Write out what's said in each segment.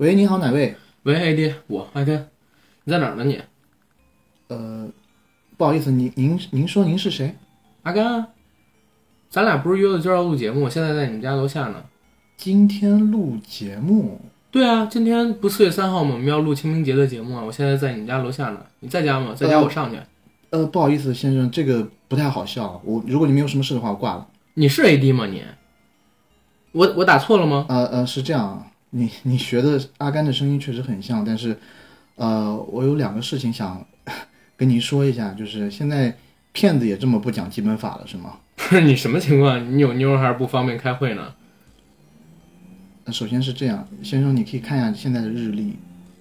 喂，你好，哪位？喂，AD，我阿甘，你在哪儿呢你？呃，不好意思，您您您说您是谁？阿甘，咱俩不是约了今儿要录节目，我现在在你们家楼下呢。今天录节目？对啊，今天不四月三号吗？我们要录清明节的节目啊！我现在在你们家楼下呢，你在家吗？在家我上去。呃，不好意思，先生，这个不太好笑。我如果你没有什么事的话，我挂了。你是 AD 吗你？我我打错了吗？呃呃，是这样，你你学的阿甘的声音确实很像，但是，呃，我有两个事情想 跟您说一下，就是现在骗子也这么不讲基本法了，是吗？不 是你什么情况？你有妞还是不方便开会呢？呃，首先是这样，先生，你可以看一下现在的日历，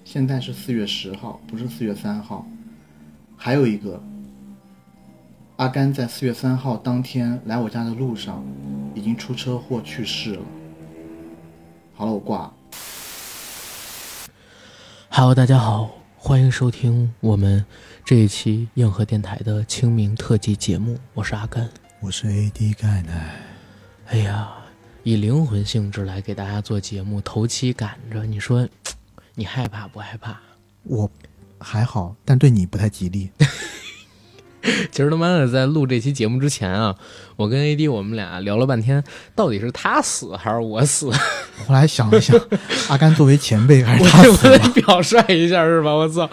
现在是四月十号，不是四月三号。还有一个，阿甘在四月三号当天来我家的路上，已经出车祸去世了。好了，我挂了。Hello，大家好，欢迎收听我们这一期硬核电台的清明特辑节目，我是阿甘。我是 AD 盖奶。哎呀，以灵魂性质来给大家做节目，头期赶着，你说你害怕不害怕？我还好，但对你不太吉利。其实他妈的，在录这期节目之前啊，我跟 AD 我们俩聊了半天，到底是他死还是我死？后来想了想，阿甘作为前辈，还是我他得我得死。表率一下是吧？我操！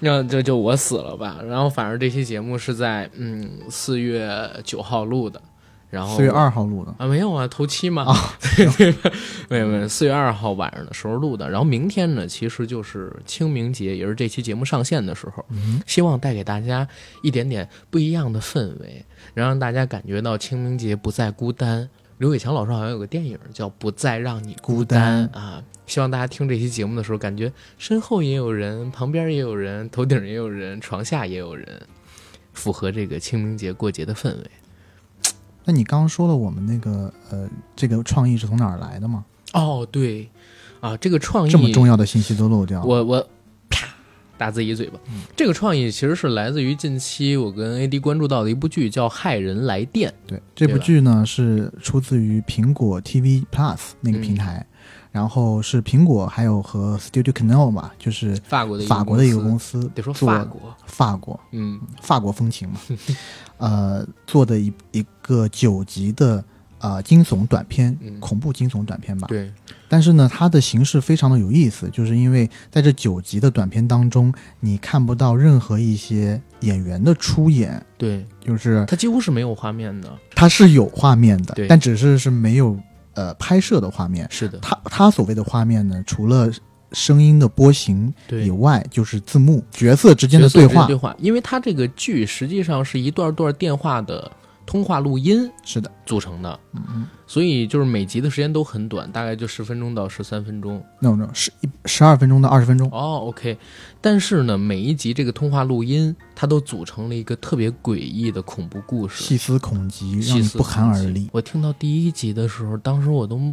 那就就我死了吧。然后反正这期节目是在嗯四月九号录的，然后四月二号录的。啊没有啊，头七嘛。啊 没有没有，四月二号晚上的时候录的。然后明天呢，其实就是清明节，也是这期节目上线的时候。嗯，希望带给大家一点点不一样的氛围，然后让大家感觉到清明节不再孤单。刘伟强老师好像有个电影叫《不再让你孤单》啊，希望大家听这期节目的时候，感觉身后也有人，旁边也有人，头顶也有人，床下也有人，符合这个清明节过节的氛围。那你刚刚说了我们那个呃，这个创意是从哪儿来的吗？哦，对，啊，这个创意这么重要的信息都漏掉了。我我啪打自己一嘴巴。这个创意其实是来自于近期我跟 AD 关注到的一部剧，叫《骇人来电》。对，这部剧呢是出自于苹果 TV Plus 那个平台，然后是苹果还有和 Studio Canal 嘛，就是法国的法国的一个公司，得说法国，法国嗯法国风情嘛，呃，做的一一个九集的呃惊悚短片，嗯恐怖惊悚短片吧。对，但是呢，它的形式非常的有意思，就是因为在这九集的短片当中，你看不到任何一些演员的出演，对，就是它几乎是没有画面的。它是有画面的，但只是是没有呃拍摄的画面。是的，它它所谓的画面呢，除了声音的波形以。外，就是字幕、角色之间的对话对。话，因为它这个剧实际上是一段段电话的通话录音是的，组成的，嗯嗯所以就是每集的时间都很短，大概就十分钟到十三分钟。，no no，十一十二分钟到二十分钟。哦，OK，但是呢，每一集这个通话录音，它都组成了一个特别诡异的恐怖故事，细思恐极，让细思你不寒而栗。我听到第一集的时候，当时我都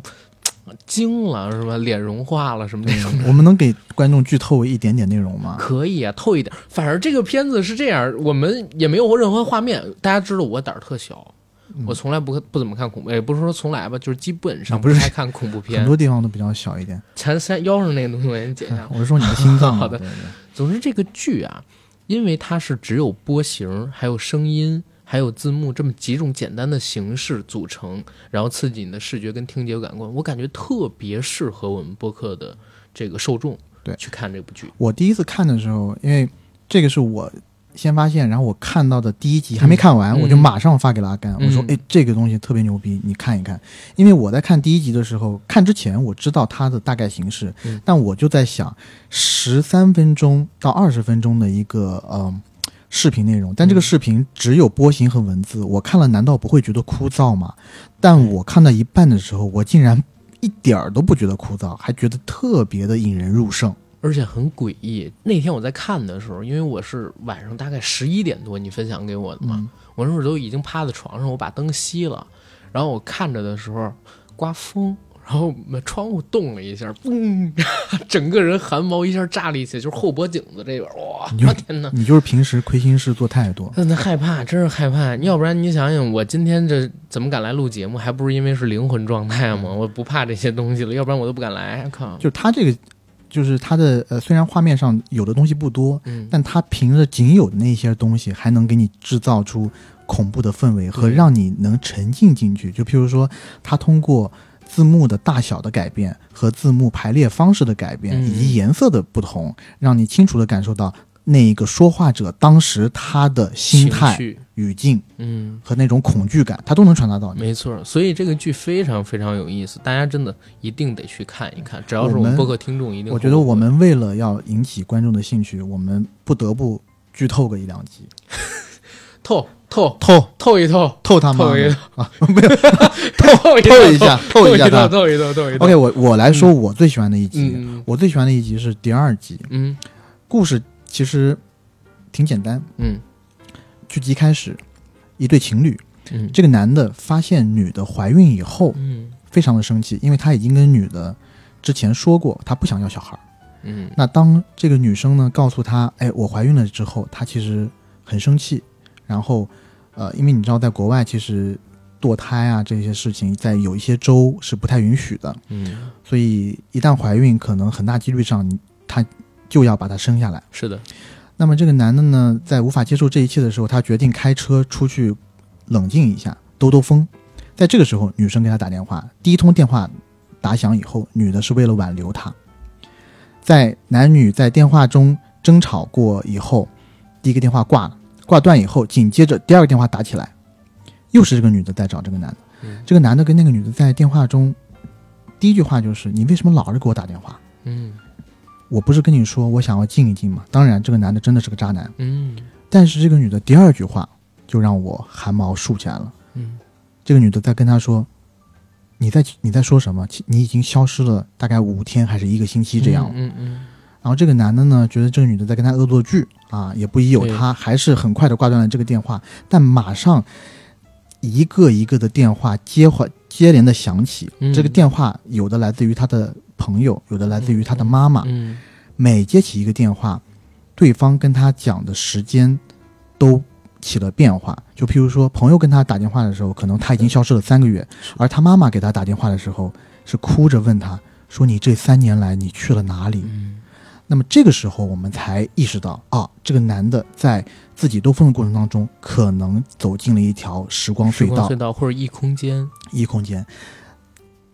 惊了，是吧？脸融化了什么那种。我们能给观众剧透一点点内容吗？可以啊，透一点。反正这个片子是这样，我们也没有任何画面。大家知道我胆儿特小，嗯我从来不不怎么看恐怖，也不是说从来吧，就是基本上不看恐怖片很。多地方都比较小一点。前三腰上那个东西我先剪一下。我是说你的心脏啊。好的对对总之，这个剧啊，因为它是只有波形、还有声音、还有字幕这么几种简单的形式组成，然后刺激你的视觉跟听觉感官，我感觉特别适合我们播客的这个受众对去看这部剧。我第一次看的时候，因为这个是我先发现，然后我看到的第一集还没看完，嗯我就马上发给了阿甘，嗯我说：“哎，这个东西特别牛逼，你看一看。”因为我在看第一集的时候，看之前我知道它的大概形式，嗯但我就在想，十三分钟到二十分钟的一个呃视频内容，但这个嗯视频只有波形和文字，我看了难道不会觉得枯燥吗？但我看到一半的时候，我竟然一点儿都不觉得枯燥，还觉得特别的引人入胜。而且很诡异。那天我在看的时候，因为我是晚上大概十一点多你分享给我的嘛，嗯我那会儿都已经趴在床上，我把灯熄了，然后我看着的时候刮风，然后窗户动了一下，嘣，整个人汗毛一下炸立起来，就是后脖颈子这边，哇，我天哪！你就是平时亏心事做太多。真的害怕，真是害怕。要不然你想想，我今天这怎么敢来录节目？还不是因为是灵魂状态吗？我不怕这些东西了，要不然我都不敢来。靠，就是他这个就是他的呃，虽然画面上有的东西不多，嗯，但他凭着仅有的那些东西，还能给你制造出恐怖的氛围和让你能沉浸进去。就譬如说，他通过字幕的大小的改变和字幕排列方式的改变，嗯以及颜色的不同，让你清楚的感受到那一个说话者当时他的心态、语境嗯，和那种恐惧感，他都能传达到你。没错，所以这个剧非常非常有意思，大家真的一定得去看一看。只要是我们播客听众，一定我觉得我们为了要引起观众的兴趣，我们不得不剧透个一两集，透透透。透一透，透他妈透一的透。啊！没有。透透一下，透一下他。透一透，透一透。OK，我我来说我最喜欢的一集，嗯我最喜欢的一集是第二集，嗯。故事其实挺简单。嗯。剧集开始，一对情侣，嗯，这个男的发现女的怀孕以后，嗯。非常的生气，因为他已经跟女的之前说过，他不想要小孩儿。嗯。那当这个女生呢告诉他，哎，我怀孕了之后，他其实很生气。然后，呃，因为你知道，在国外其实堕胎啊这些事情，在有一些州是不太允许的，嗯，所以一旦怀孕，可能很大几率上你他就要把她生下来。是的，那么这个男的呢，在无法接受这一切的时候，他决定开车出去冷静一下，兜兜风。在这个时候，女生给他打电话，第一通电话打响以后，女的是为了挽留他。在男女在电话中争吵过以后，第一个电话挂了，挂断以后，紧接着第二个电话打起来，又是这个女的在找这个男的。嗯这个男的跟那个女的在电话中，第一句话就是：“你为什么老是给我打电话？嗯我不是跟你说我想要静一静吗？”当然，这个男的真的是个渣男。嗯但是这个女的第二句话就让我汗毛竖起来了。嗯这个女的在跟他说：“你在你在说什么？你已经消失了大概五天还是一个星期这样。嗯嗯然后这个男的呢，觉得这个女的在跟他恶作剧啊，也不疑有他，还是很快的挂断了这个电话。但马上一个一个的电话接话接连的响起，嗯这个电话有的来自于他的朋友，有的来自于他的妈妈。嗯每接起一个电话，对方跟他讲的时间都起了变化。就譬如说，朋友跟他打电话的时候，可能他已经消失了三个月，而他妈妈给他打电话的时候，是哭着问他说：“你这三年来你去了哪里？”嗯那么这个时候，我们才意识到啊，这个男的在自己兜风的过程当中，可能走进了一条时光隧道隧、道或者异空间，异空间。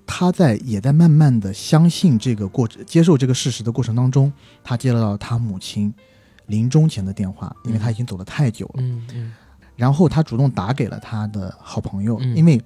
他在也在慢慢的相信这个过程，接受这个事实的过程当中，他接到了他母亲临终前的电话，因为他已经走得太久了。嗯嗯然后他主动打给了他的好朋友，嗯因为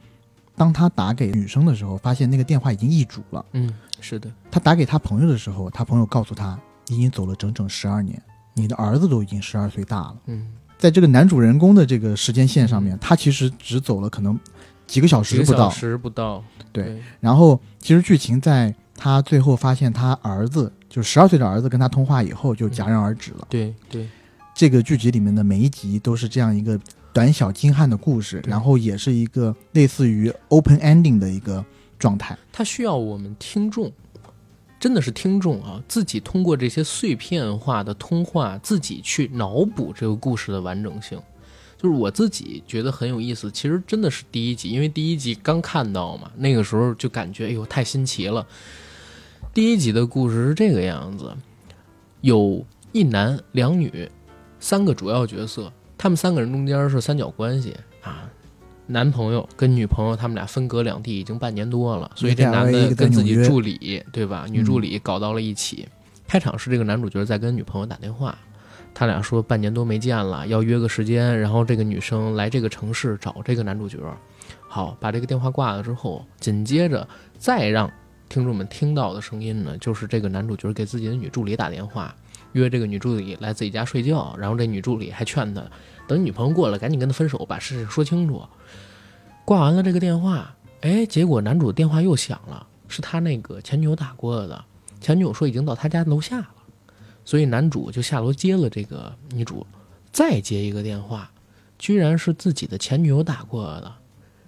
当他打给女生的时候，发现那个电话已经易主了。嗯，是的，他打给他朋友的时候，他朋友告诉他，你已经走了整整十二年，你的儿子都已经十二岁大了。嗯，在这个男主人公的这个时间线上面，他其实只走了可能几个小时不到。时不到，对然后其实剧情在他最后发现他儿子就十二岁的儿子跟他通话以后就戛然而止了。对对，这个剧集里面的每一集都是这样一个短小精悍的故事，然后也是一个类似于 open ending 的一个状态。它需要我们听众，真的是听众啊，自己通过这些碎片化的通话，自己去脑补这个故事的完整性。就是我自己觉得很有意思，其实真的是第一集，因为第一集刚看到嘛，那个时候就感觉哎呦太新奇了。第一集的故事是这个样子，有一男两女，三个主要角色，他们三个人中间是三角关系，男朋友跟女朋友他们俩分隔两地已经半年多了，所以这男的跟自己助理对吧？女助理搞到了一起。开场是这个男主角在跟女朋友打电话，他俩说半年多没见了，要约个时间，然后这个女生来这个城市找这个男主角。好，把这个电话挂了之后，紧接着再让听众们听到的声音呢，就是这个男主角给自己的女助理打电话，约这个女助理来自己家睡觉，然后这女助理还劝他，等女朋友过来，赶紧跟他分手，把事情说清楚。挂完了这个电话，哎，结果男主电话又响了，是他那个前女友打过来的，前女友说已经到他家楼下了，所以男主就下楼接了这个女主，再接一个电话，居然是自己的前女友打过来的，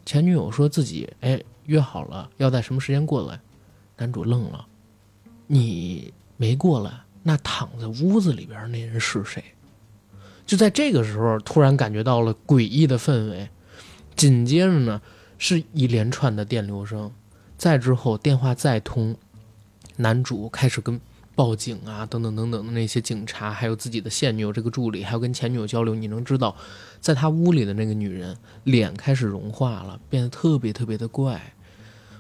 前女友说自己哎约好了要在什么时间过来，男主愣了，你没过来，那躺在屋子里边那人是谁？就在这个时候，突然感觉到了诡异的氛围，紧接着呢是一连串的电流声，再之后电话再通，男主开始跟报警啊，等等等等的那些警察，还有自己的现女友这个助理，还有跟前女友交流，你能知道，在他屋里的那个女人脸开始融化了，变得特别特别的怪。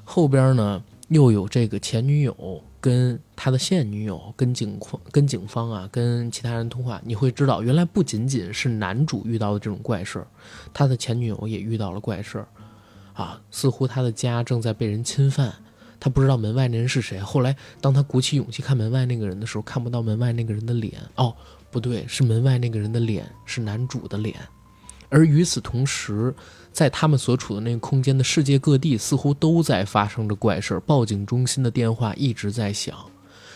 后边呢，又有这个前女友跟他的现女友跟警方跟警方啊，跟其他人通话，你会知道，原来不仅仅是男主遇到的这种怪事儿，他的前女友也遇到了怪事儿，啊，似乎他的家正在被人侵犯。他不知道门外那人是谁。后来，当他鼓起勇气看门外那个人的时候，看不到门外那个人的脸。哦，不对，是门外那个人的脸，是男主的脸。而与此同时，在他们所处的那个空间的世界各地，似乎都在发生着怪事儿。报警中心的电话一直在响，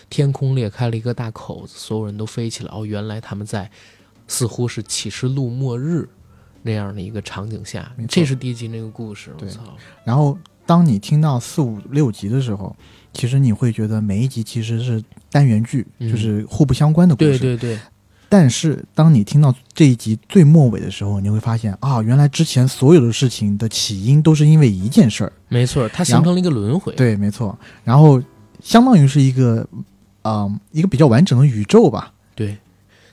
天空裂开了一个大口子，所有人都飞起来。哦，原来他们在，似乎是启示录末日那样的一个场景下。这是第一集那个故事。我操！然后。当你听到四五六集的时候，其实你会觉得每一集其实是单元剧，就是互不相关的故事。对对对。但是当你听到这一集最末尾的时候，你会发现啊，原来之前所有的事情的起因都是因为一件事儿。没错，它形成了一个轮回。对，没错。然后相当于是一个，嗯，一个比较完整的宇宙吧。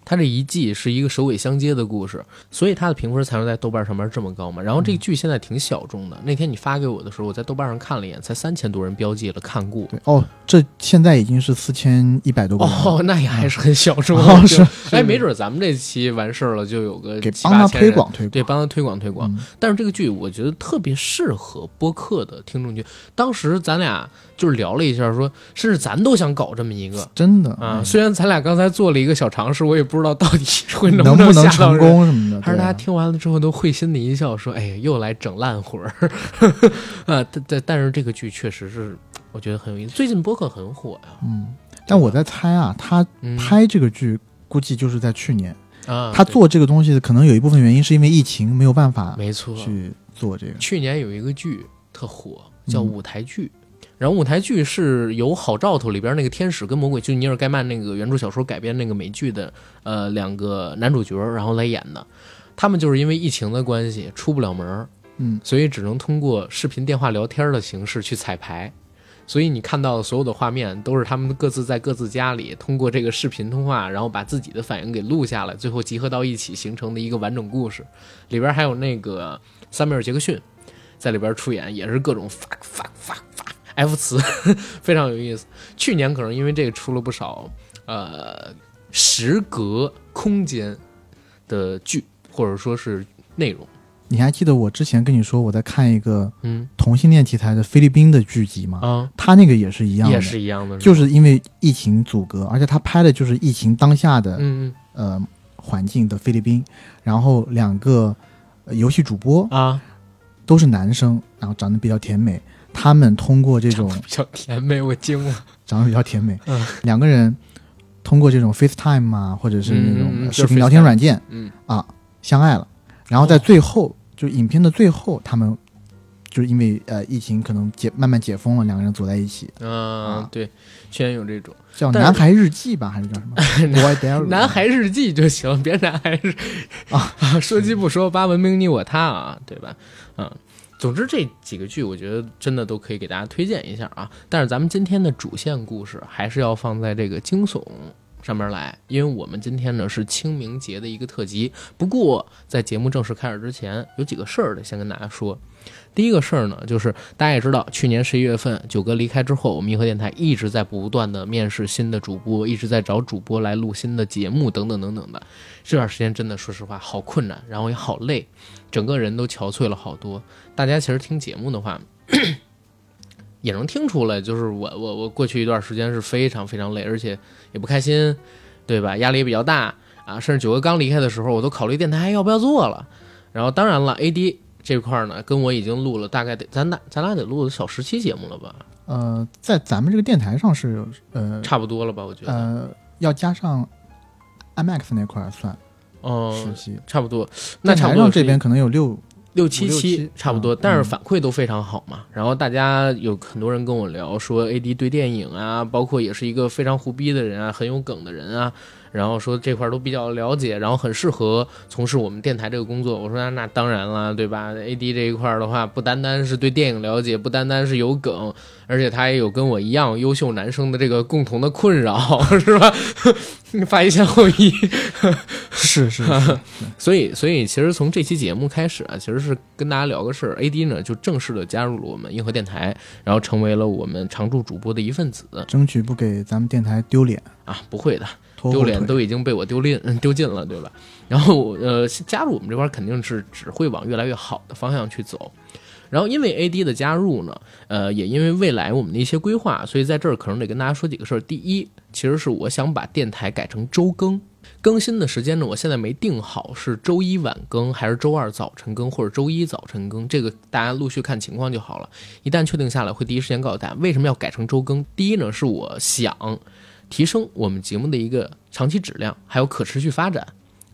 对。它这一季是一个首尾相接的故事，所以它的评分才能在豆瓣上面这么高嘛。然后这个剧现在挺小众的，那天你发给我的时候，我在豆瓣上看了一眼，才三千多人标记了看过。哦，这现在已经是四千一百多个。哦，那也还是很小众。是，哎，没准咱们这期完事儿了，就有个给帮他推广推广，对，帮他推广推广。但是这个剧我觉得特别适合播客的听众群。当时咱俩就是聊了一下，说甚至咱都想搞这么一个，真的啊。虽然咱俩刚才做了一个小尝试，我也不。不知道到底会能不能成功什么的，还是大家听完了之后都会心的一笑，说：“哎，又来整烂活儿。”啊，但但但是这个剧确实是我觉得很有意思。最近播客很火呀，嗯，但我在猜啊，他拍这个剧估计就是在去年啊，他做这个东西可能有一部分原因是因为疫情没有办法，没错，去做这个。去年有一个剧特火，叫舞台剧。然后舞台剧是由《好兆头》里边那个天使跟魔鬼，就尼尔盖曼那个原著小说改编那个美剧的，呃，两个男主角然后来演的。他们就是因为疫情的关系出不了门嗯，所以只能通过视频电话聊天的形式去彩排。所以你看到的所有的画面都是他们各自在各自家里通过这个视频通话，然后把自己的反应给录下来，最后集合到一起形成的一个完整故事。里边还有那个萨米尔·杰克逊在里边出演，也是各种发发发发。F 词非常有意思。去年可能因为这个出了不少呃时隔空间的剧，或者说是内容。你还记得我之前跟你说我在看一个嗯同性恋题材的菲律宾的剧集吗？啊，他那个也是一样的，也是一样的，就是因为疫情阻隔，而且他拍的就是疫情当下的嗯呃环境的菲律宾，然后两个游戏主播啊都是男生，然后长得比较甜美。他们通过这种比较甜美，我惊了，长得比较甜美。嗯，两个人通过这种 FaceTime 啊，或者是那种视频聊天软件，嗯啊，相爱了。然后在最后，就影片的最后，他们就是因为呃疫情可能解慢慢解封了，两个人走在一起。嗯，对，居然有这种叫《男孩日记》吧，还是叫什么？男孩日记就行，别男孩日啊，说鸡不说八，文明你我他啊，对吧？嗯。总之这几个剧，我觉得真的都可以给大家推荐一下啊。但是咱们今天的主线故事还是要放在这个惊悚上面来，因为我们今天呢是清明节的一个特辑。不过在节目正式开始之前，有几个事儿得先跟大家说。第一个事儿呢，就是大家也知道，去年十一月份九哥离开之后，我们银河电台一直在不断的面试新的主播，一直在找主播来录新的节目，等等等等的。这段时间真的说实话好困难，然后也好累，整个人都憔悴了好多。大家其实听节目的话，也能听出来，就是我我我过去一段时间是非常非常累，而且也不开心，对吧？压力也比较大啊。甚至九哥刚离开的时候，我都考虑电台还要不要做了。然后当然了，AD。这块儿呢，跟我已经录了大概得咱俩咱俩得录了小十期节目了吧？呃，在咱们这个电台上是呃差不多了吧？我觉得呃要加上 IMAX 那块儿算，哦，十期差不多。那台上这边可能有六六七七差不多，但是反馈都非常好嘛。然后大家有很多人跟我聊说，AD 对电影啊，包括也是一个非常胡逼的人啊，很有梗的人啊。然后说这块儿都比较了解，然后很适合从事我们电台这个工作。我说那那当然了，对吧？AD 这一块儿的话，不单单是对电影了解，不单单是有梗，而且他也有跟我一样优秀男生的这个共同的困扰，是吧？发一先后一，是是是，所以所以其实从这期节目开始啊，其实是跟大家聊个事儿，AD 呢就正式的加入了我们硬核电台，然后成为了我们常驻主播的一份子。争取不给咱们电台丢脸啊，不会的。丢脸都已经被我丢尽 丢尽了，对吧？然后呃，加入我们这块儿肯定是只会往越来越好的方向去走。然后因为 AD 的加入呢，呃，也因为未来我们的一些规划，所以在这儿可能得跟大家说几个事儿。第一，其实是我想把电台改成周更，更新的时间呢，我现在没定好是周一晚更还是周二早晨更或者周一早晨更，这个大家陆续看情况就好了。一旦确定下来，会第一时间告诉大家。为什么要改成周更？第一呢，是我想提升我们节目的一个长期质量，还有可持续发展。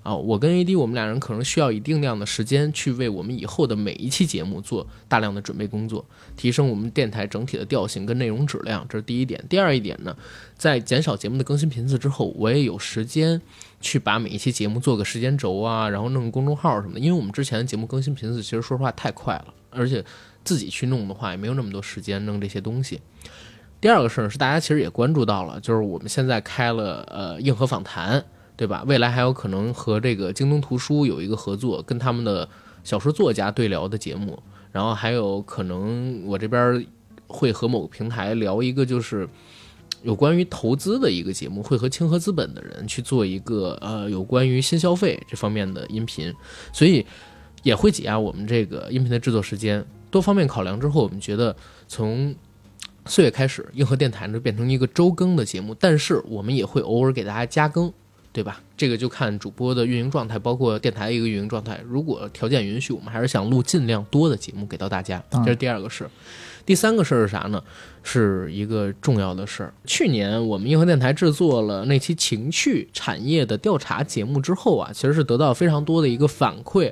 啊，我跟 AD 我们俩人可能需要一定量的时间去为我们以后的每一期节目做大量的准备工作，提升我们电台整体的调性跟内容质量，这是第一点。第二一点呢，在减少节目的更新频次之后，我也有时间去把每一期节目做个时间轴啊，然后弄个公众号什么的。因为我们之前的节目更新频次其实说实话太快了，而且自己去弄的话也没有那么多时间弄这些东西。第二个事儿是大家其实也关注到了，就是我们现在开了呃硬核访谈。对吧？未来还有可能和这个京东图书有一个合作，跟他们的小说作家对聊的节目，然后还有可能我这边会和某个平台聊一个就是有关于投资的一个节目，会和清河资本的人去做一个呃有关于新消费这方面的音频，所以也会挤压我们这个音频的制作时间。多方面考量之后，我们觉得从四月开始，硬核电台呢变成一个周更的节目，但是我们也会偶尔给大家加更。对吧？这个就看主播的运营状态，包括电台的一个运营状态。如果条件允许，我们还是想录尽量多的节目给到大家。这是第二个事儿。第三个事儿是啥呢？是一个重要的事儿。去年我们硬核电台制作了那期情趣产业的调查节目之后啊，其实是得到非常多的一个反馈。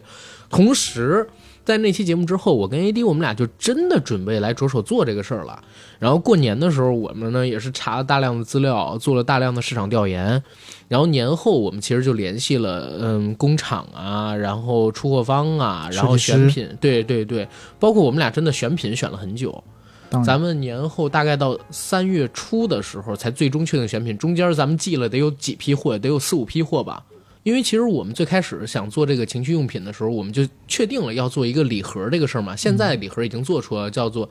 同时，在那期节目之后，我跟 AD 我们俩就真的准备来着手做这个事儿了。然后过年的时候，我们呢也是查了大量的资料，做了大量的市场调研。然后年后我们其实就联系了，嗯，工厂啊，然后出货方啊，然后选品，对对对，包括我们俩真的选品选了很久。咱们年后大概到三月初的时候才最终确定选品，中间咱们寄了得有几批货，得有四五批货吧。因为其实我们最开始想做这个情趣用品的时候，我们就确定了要做一个礼盒这个事儿嘛。现在礼盒已经做出了，叫做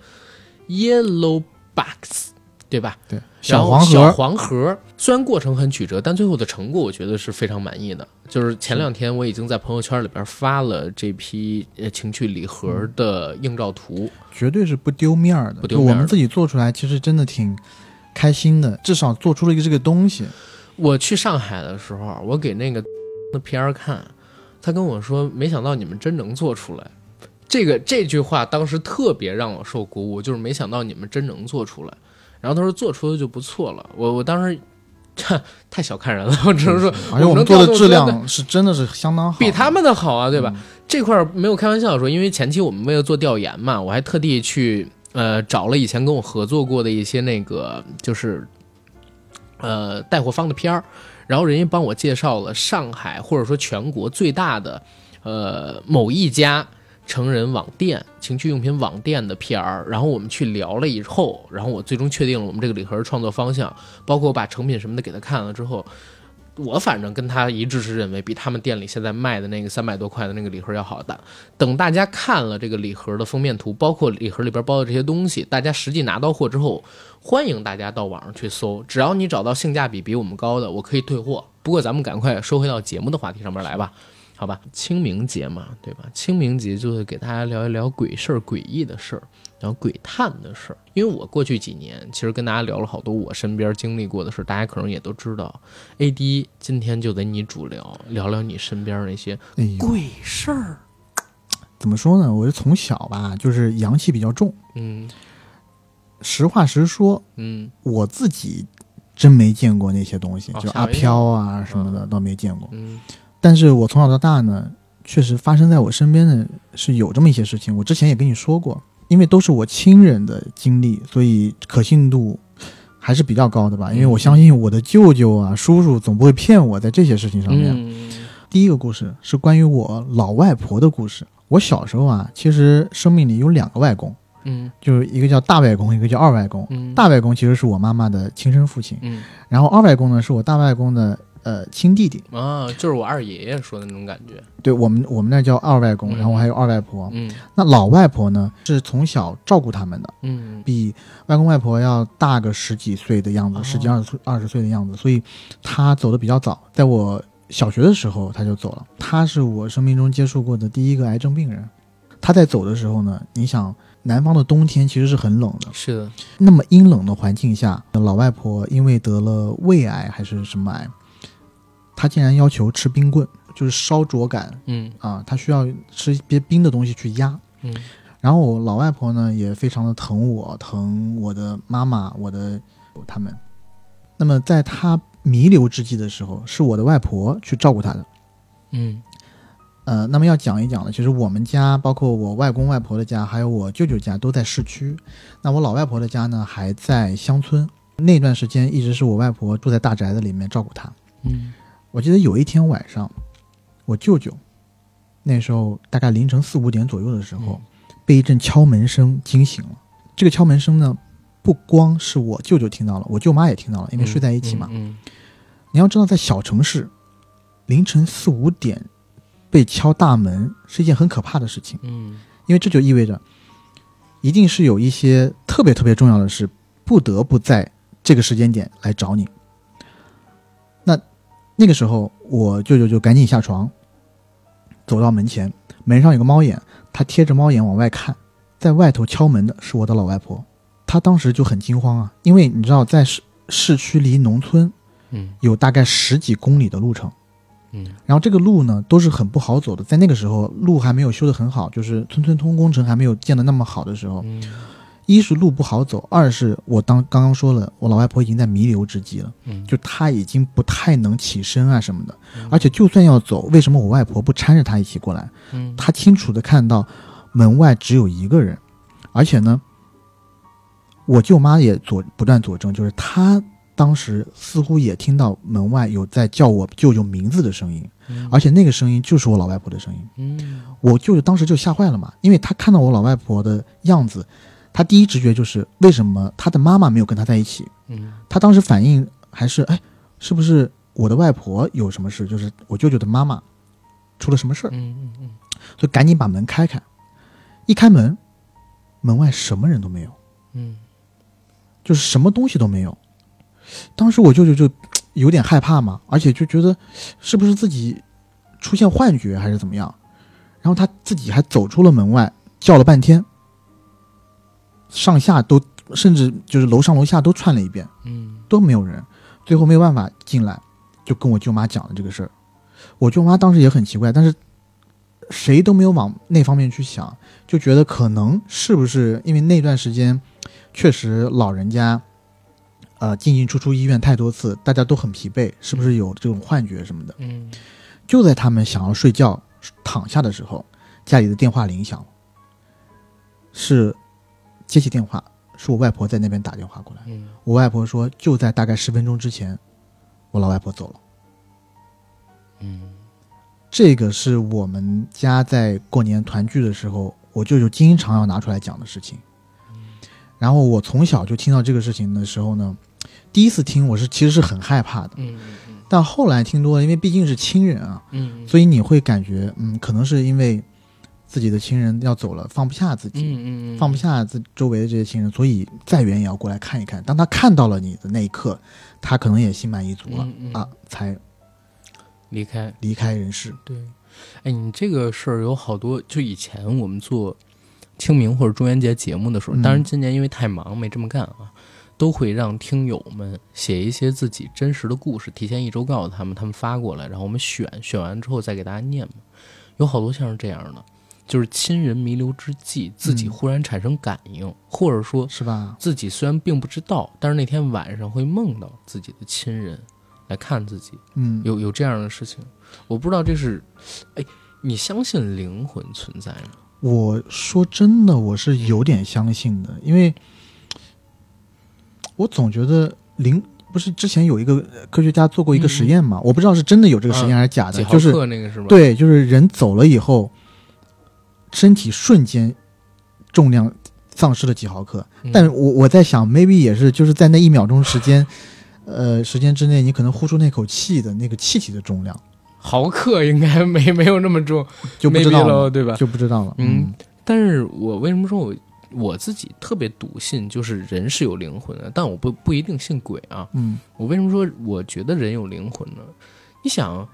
Yellow Box，对吧？对小黄盒小盒，黄盒，虽然过程很曲折，但最后的成果我觉得是非常满意的。就是前两天我已经在朋友圈里边发了这批呃情趣礼盒的映照图，绝对是不丢面儿的。不丢面儿我们自己做出来，其实真的挺开心的，至少做出了一个这个东西。我去上海的时候，我给那个的 PR 看，他跟我说，没想到你们真能做出来。这个这句话当时特别让我受鼓舞，就是没想到你们真能做出来。然后他说做出来就不错了，我我当时，这太小看人了，我只能说，而且我们做的质量是真的是相当好，比他们的好啊，对吧？嗯这块儿没有开玩笑说，因为前期我们为了做调研嘛，我还特地去呃找了以前跟我合作过的一些那个就是呃带货方的片儿，然后人家帮我介绍了上海或者说全国最大的呃某一家成人网店、情趣用品网店的 PR，然后我们去聊了以后，然后我最终确定了我们这个礼盒创作方向，包括我把成品什么的给他看了之后，我反正跟他一致是认为比他们店里现在卖的那个三百多块的那个礼盒要好的。等大家看了这个礼盒的封面图，包括礼盒里边包的这些东西，大家实际拿到货之后，欢迎大家到网上去搜，只要你找到性价比比我们高的，我可以退货。不过咱们赶快收回到节目的话题上面来吧。好吧，清明节嘛，对吧？清明节就是给大家聊一聊鬼事儿、诡异的事儿，然后鬼探的事儿。因为我过去几年其实跟大家聊了好多我身边经历过的事儿，大家可能也都知道。AD 今天就得你主聊，聊聊你身边那些鬼事儿。怎么说呢？我是从小吧，就是阳气比较重。嗯实话实说，嗯我自己真没见过那些东西，就阿飘啊什么的，倒没见过。嗯但是我从小到大呢，确实发生在我身边的是有这么一些事情。我之前也跟你说过，因为都是我亲人的经历，所以可信度还是比较高的吧，因为我相信我的舅舅啊、叔叔总不会骗我在这些事情上面。嗯。第一个故事是关于我老外婆的故事。我小时候啊，其实生命里有两个外公，嗯。就是一个叫大外公，一个叫二外公。嗯，大外公其实是我妈妈的亲生父亲，嗯。然后二外公呢是我大外公的呃亲弟弟。啊，就是我二爷爷说的那种感觉。对我们我们那叫二外公，嗯然后还有二外婆。嗯那老外婆呢是从小照顾他们的，嗯比外公外婆要大个十几岁的样子，哦十几二十岁二十岁的样子，所以他走的比较早，在我小学的时候他就走了。他是我生命中接触过的第一个癌症病人。他在走的时候呢，你想南方的冬天其实是很冷的，是的，那么阴冷的环境下，老外婆因为得了胃癌还是什么癌，她竟然要求吃冰棍，就是烧灼感嗯啊，他需要吃一些冰的东西去压。嗯然后我老外婆呢也非常的疼我，疼我的妈妈，我的他们。那么在她弥留之际的时候，是我的外婆去照顾她的。嗯呃，那么要讲一讲呢，其实我们家，包括我外公外婆的家，还有我舅舅家都在市区。那我老外婆的家呢还在乡村。那段时间一直是我外婆住在大宅子里面照顾她。嗯我记得有一天晚上，我舅舅那时候大概凌晨四五点左右的时候，被一阵敲门声惊醒了。这个敲门声呢，不光是我舅舅听到了，我舅妈也听到了，因为睡在一起嘛。嗯你要知道，在小城市，凌晨四五点被敲大门是一件很可怕的事情，嗯因为这就意味着，一定是有一些特别特别重要的事，不得不在这个时间点来找你。那那个时候，我舅舅就赶紧下床，走到门前，门上有个猫眼，他贴着猫眼往外看，在外头敲门的是我的老外婆，他当时就很惊慌啊，因为你知道，在市市区离农村嗯。有大概十几公里的路程。嗯。然后这个路呢都是很不好走的，在那个时候路还没有修得很好，就是村村通工程还没有建得那么好的时候，嗯一是路不好走，二是我当刚刚说了，我老外婆已经在弥留之际了，嗯，就她已经不太能起身啊什么的，嗯而且就算要走，为什么我外婆不搀着她一起过来？嗯她清楚的看到门外只有一个人，而且呢，我舅妈也佐不断佐证，就是她当时似乎也听到门外有在叫我舅舅名字的声音。嗯而且那个声音就是我老外婆的声音。嗯我舅舅当时就吓坏了嘛，因为他看到我老外婆的样子，他第一直觉就是为什么他的妈妈没有跟他在一起？嗯他当时反应还是哎，是不是我的外婆有什么事？就是我舅舅的妈妈出了什么事儿？嗯嗯嗯，就赶紧把门开开。一开门，门外什么人都没有，嗯就是什么东西都没有。当时我舅舅就有点害怕嘛，而且就觉得是不是自己出现幻觉还是怎么样，然后他自己还走出了门外，叫了半天，上下都甚至就是楼上楼下都串了一遍，嗯都没有人，最后没有办法进来，就跟我舅妈讲了这个事儿。我舅妈当时也很奇怪，但是谁都没有往那方面去想，就觉得可能是不是因为那段时间确实老人家呃进进出出医院太多次，大家都很疲惫，是不是有这种幻觉什么的？嗯就在他们想要睡觉躺下的时候，家里的电话铃响了，是接起电话，是我外婆在那边打电话过来。嗯我外婆说，就在大概十分钟之前，我老外婆走了。嗯这个是我们家在过年团聚的时候，我舅舅经常要拿出来讲的事情。然后我从小就听到这个事情的时候呢，第一次听我是其实是很害怕的，嗯但后来听多了，因为毕竟是亲人啊，嗯，所以你会感觉，嗯，可能是因为自己的亲人要走了，放不下自己，嗯嗯放不下自周围的这些亲人，所以再远也要过来看一看。当他看到了你的那一刻，他可能也心满意足了、嗯嗯啊，才离开。离开人世。对，哎，你这个事儿有好多，就以前我们做清明或者中元节节目的时候，嗯当然今年因为太忙没这么干啊，都会让听友们写一些自己真实的故事，提前一周告诉他们，他们发过来，然后我们选，选完之后再给大家念嘛。有好多像是这样的，就是亲人弥留之际，自己嗯忽然产生感应，或者说是吧？自己虽然并不知道，但是那天晚上会梦到自己的亲人来看自己。嗯，有有这样的事情，我不知道这是，哎，你相信灵魂存在吗？我说真的，我是有点相信的，因为我总觉得灵不是之前有一个科学家做过一个嗯实验嘛？我不知道是真的有这个实验还是假的，就是克那个是吧？，对，就是人走了以后，身体瞬间重量丧失了几毫克。嗯但是我我在想，maybe 也是就是在那一秒钟时间，呃，时间之内，你可能呼出那口气的那个气体的重量毫克应该没没有那么重，就不知道，了，对吧？就不知道了。嗯，但是我为什么说我我自己特别笃信，就是人是有灵魂的，但我不不一定信鬼啊。嗯我为什么说我觉得人有灵魂呢？你想，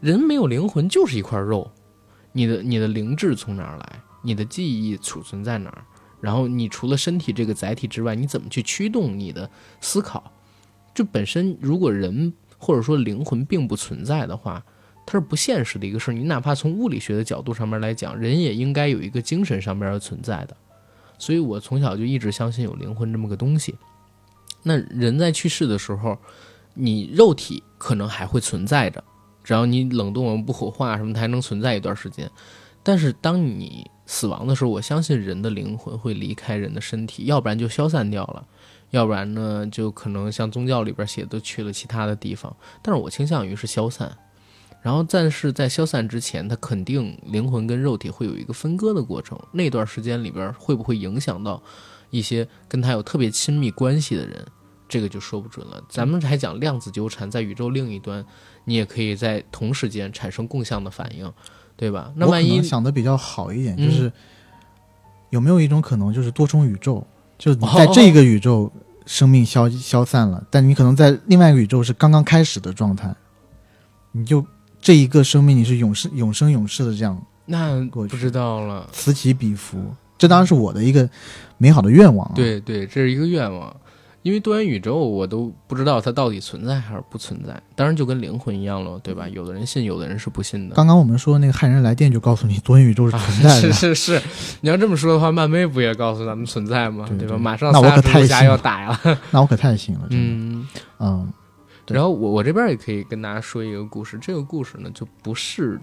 人没有灵魂就是一块肉，你的你的灵智从哪儿？来？你的记忆储存在哪儿？然后你除了身体这个载体之外，你怎么去驱动你的思考？这本身如果人或者说灵魂并不存在的话，它是不现实的一个事儿。你哪怕从物理学的角度上面来讲，人也应该有一个精神上面的存在的。所以我从小就一直相信有灵魂这么个东西。那人在去世的时候，你肉体可能还会存在着，只要你冷冻不火化什么，它还能存在一段时间。但是当你死亡的时候，我相信人的灵魂会离开人的身体，要不然就消散掉了，要不然呢，就可能像宗教里边写的去了其他的地方。但是我倾向于是消散。然后，但是在消散之前，它肯定灵魂跟肉体会有一个分割的过程。那段时间里边会不会影响到一些跟他有特别亲密关系的人？这个就说不准了。咱们还讲量子纠缠，在宇宙另一端，你也可以在同时间产生共相的反应，对吧？那我万一可能想的比较好一点，嗯就是有没有一种可能，就是多重宇宙，就是在这个宇宙生命消消散了，但你可能在另外一个宇宙是刚刚开始的状态，你就这一个生命你是永生永生永世的这样那不知道了。此起彼伏，这当然是我的一个美好的愿望、啊。，对对，这是一个愿望。因为多元宇宙，我都不知道它到底存在还是不存在。当然就跟灵魂一样了，对吧？有的人信，有的人是不信的。刚刚我们说那个骇人来电就告诉你多元宇宙是存在的，啊、是是是，你要这么说的话，漫威不也告诉咱们存在吗？对对吧？马上那我可太信要打了。那我可太信了。嗯，嗯然后我我这边也可以跟大家说一个故事，这个故事呢就不是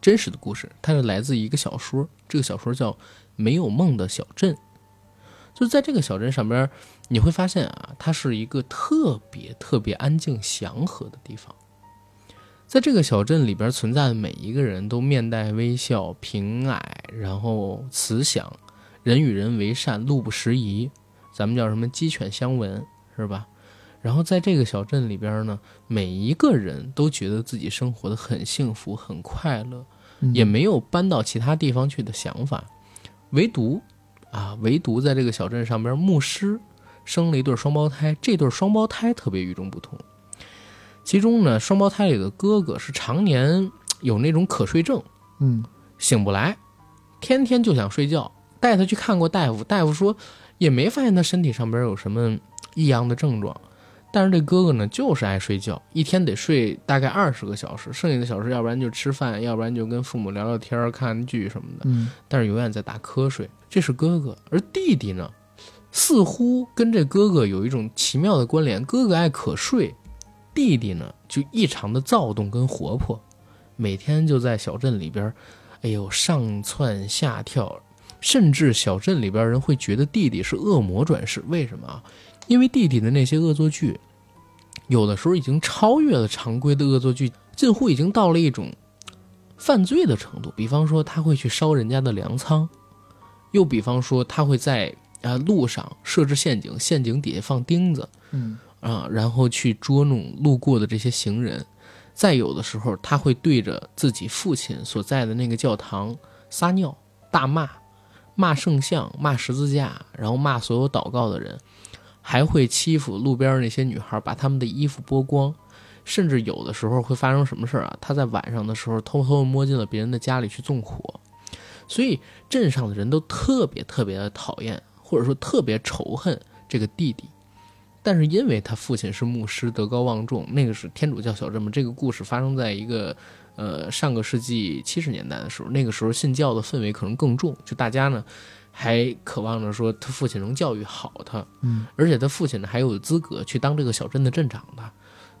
真实的故事，它是来自一个小说，这个小说叫《没有梦的小镇》。就在这个小镇上边，你会发现啊，它是一个特别特别安静祥和的地方。在这个小镇里边存在的每一个人都面带微笑、平蔼，然后慈祥，人与人为善，路不拾遗，咱们叫什么鸡犬相闻，是吧？然后在这个小镇里边呢，每一个人都觉得自己生活的很幸福、很快乐，嗯也没有搬到其他地方去的想法，唯独啊，唯独在这个小镇上边，牧师生了一对双胞胎，这对双胞胎特别与众不同。其中呢，双胞胎里的哥哥是常年有那种可睡症，嗯醒不来，天天就想睡觉。带他去看过大夫，大夫说也没发现他身体上边有什么异样的症状。但是这哥哥呢，就是爱睡觉，一天得睡大概二十个小时，剩下的小时要不然就吃饭，要不然就跟父母聊聊天、看看剧什么的。嗯但是永远在打瞌睡。这是哥哥，而弟弟呢，似乎跟这哥哥有一种奇妙的关联。哥哥爱可睡，弟弟呢就异常的躁动跟活泼，每天就在小镇里边，哎呦上蹿下跳，甚至小镇里边人会觉得弟弟是恶魔转世。为什么啊？因为弟弟的那些恶作剧，有的时候已经超越了常规的恶作剧，近乎已经到了一种犯罪的程度。比方说，他会去烧人家的粮仓，又比方说，他会在啊路上设置陷阱，陷阱底下放钉子嗯啊，然后去捉弄路过的这些行人。再有的时候，他会对着自己父亲所在的那个教堂撒尿、大骂，骂圣像、骂十字架，然后骂所有祷告的人，还会欺负路边那些女孩，把她们的衣服剥光。甚至有的时候会发生什么事儿啊？他在晚上的时候偷偷摸进了别人的家里去纵火，所以镇上的人都特别特别的讨厌，或者说特别仇恨这个弟弟。但是因为他父亲是牧师，德高望重，那个是天主教小镇嘛。这个故事发生在一个呃上个世纪七十年代的时候，那个时候信教的氛围可能更重，就大家呢还渴望着说他父亲能教育好他，嗯而且他父亲呢还有资格去当这个小镇的镇长的，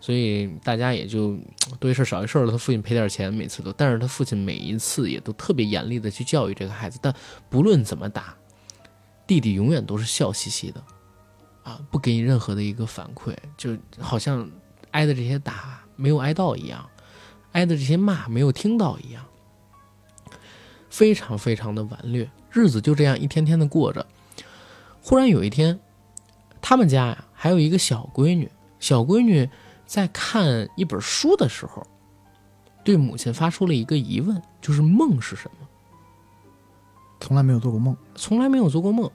所以大家也就多一事少一事了。他父亲赔点钱，每次都，但是他父亲每一次也都特别严厉的去教育这个孩子。但不论怎么打，弟弟永远都是笑嘻嘻的，啊，不给你任何的一个反馈，就好像挨的这些打没有挨到一样，挨的这些骂没有听到一样，非常非常的顽劣，日子就这样一天天的过着。忽然有一天，他们家呀还有一个小闺女，小闺女在看一本书的时候，对母亲发出了一个疑问，就是梦是什么？从来没有做过梦，从来没有做过梦。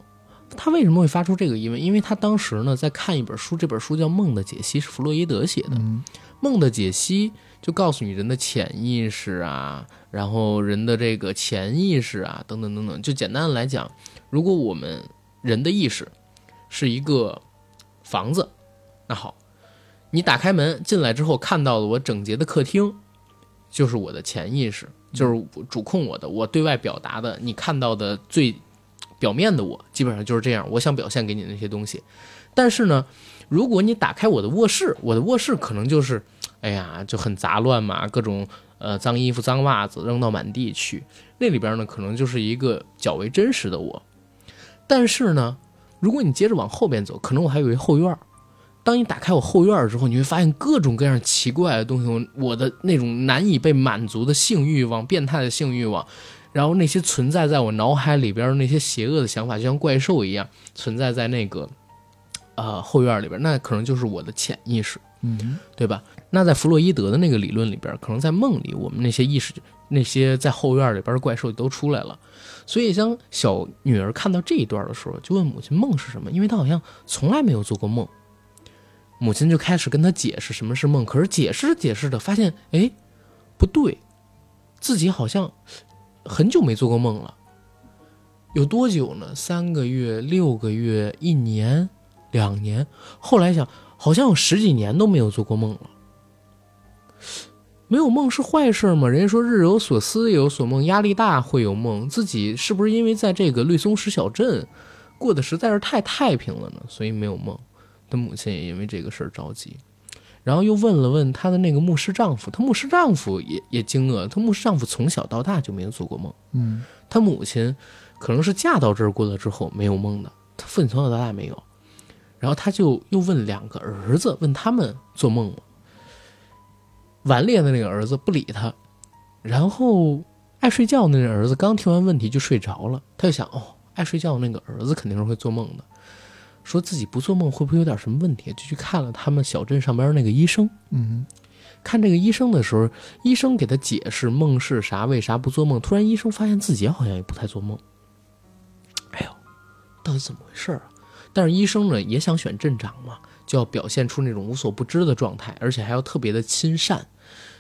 他为什么会发出这个疑问？因为他当时呢在看一本书，这本书叫《梦的解析》，是弗洛伊德写的。嗯梦的解析就告诉你人的潜意识啊，然后人的这个潜意识啊，等等等等。就简单的来讲，如果我们人的意识是一个房子，那好，你打开门进来之后看到了我整洁的客厅，就是我的潜意识，就是主控我的，我对外表达的，你看到的最表面的我，基本上就是这样。我想表现给你那些东西，但是呢，如果你打开我的卧室，我的卧室可能就是，哎呀，就很杂乱嘛，各种呃脏衣服、脏袜子扔到满地去。那里边呢，可能就是一个较为真实的我。但是呢，如果你接着往后边走，可能我还有一后院儿。当你打开我后院儿之后，你会发现各种各样奇怪的东西，我的那种难以被满足的性欲望、变态的性欲望，然后那些存在在我脑海里边的那些邪恶的想法，就像怪兽一样存在在那个呃后院里边，那可能就是我的潜意识。嗯对吧？那在弗洛伊德的那个理论里边，可能在梦里，我们那些意识、那些在后院里边的怪兽都出来了。所以，当小女儿看到这一段的时候，就问母亲梦是什么，因为她好像从来没有做过梦。母亲就开始跟她解释什么是梦，可是解释解释着，发现哎，不对，自己好像很久没做过梦了。有多久呢？三个月、六个月、一年、两年。后来想，好像有十几年都没有做过梦了。没有梦是坏事吗？人家说日有所思，夜有所梦，压力大会有梦。自己是不是因为在这个绿松石小镇过得实在是太太平了呢？所以没有梦。他母亲也因为这个事儿着急，然后又问了问她的那个牧师丈夫，她牧师丈夫也也惊愕，她牧师丈夫从小到大就没有做过梦。嗯她母亲可能是嫁到这儿过了之后没有梦的，她父亲从小到大没有。然后他就又问两个儿子，问他们做梦吗？顽劣的那个儿子不理他，然后爱睡觉的那个儿子刚听完问题就睡着了。他就想，哦，爱睡觉的那个儿子肯定是会做梦的，说自己不做梦会不会有点什么问题？就去看了他们小镇上边那个医生。嗯看这个医生的时候，医生给他解释梦是啥，为啥不做梦。突然，医生发现自己好像也不太做梦。哎呦，到底怎么回事啊？但是医生呢也想选镇长嘛，就要表现出那种无所不知的状态，而且还要特别的亲善，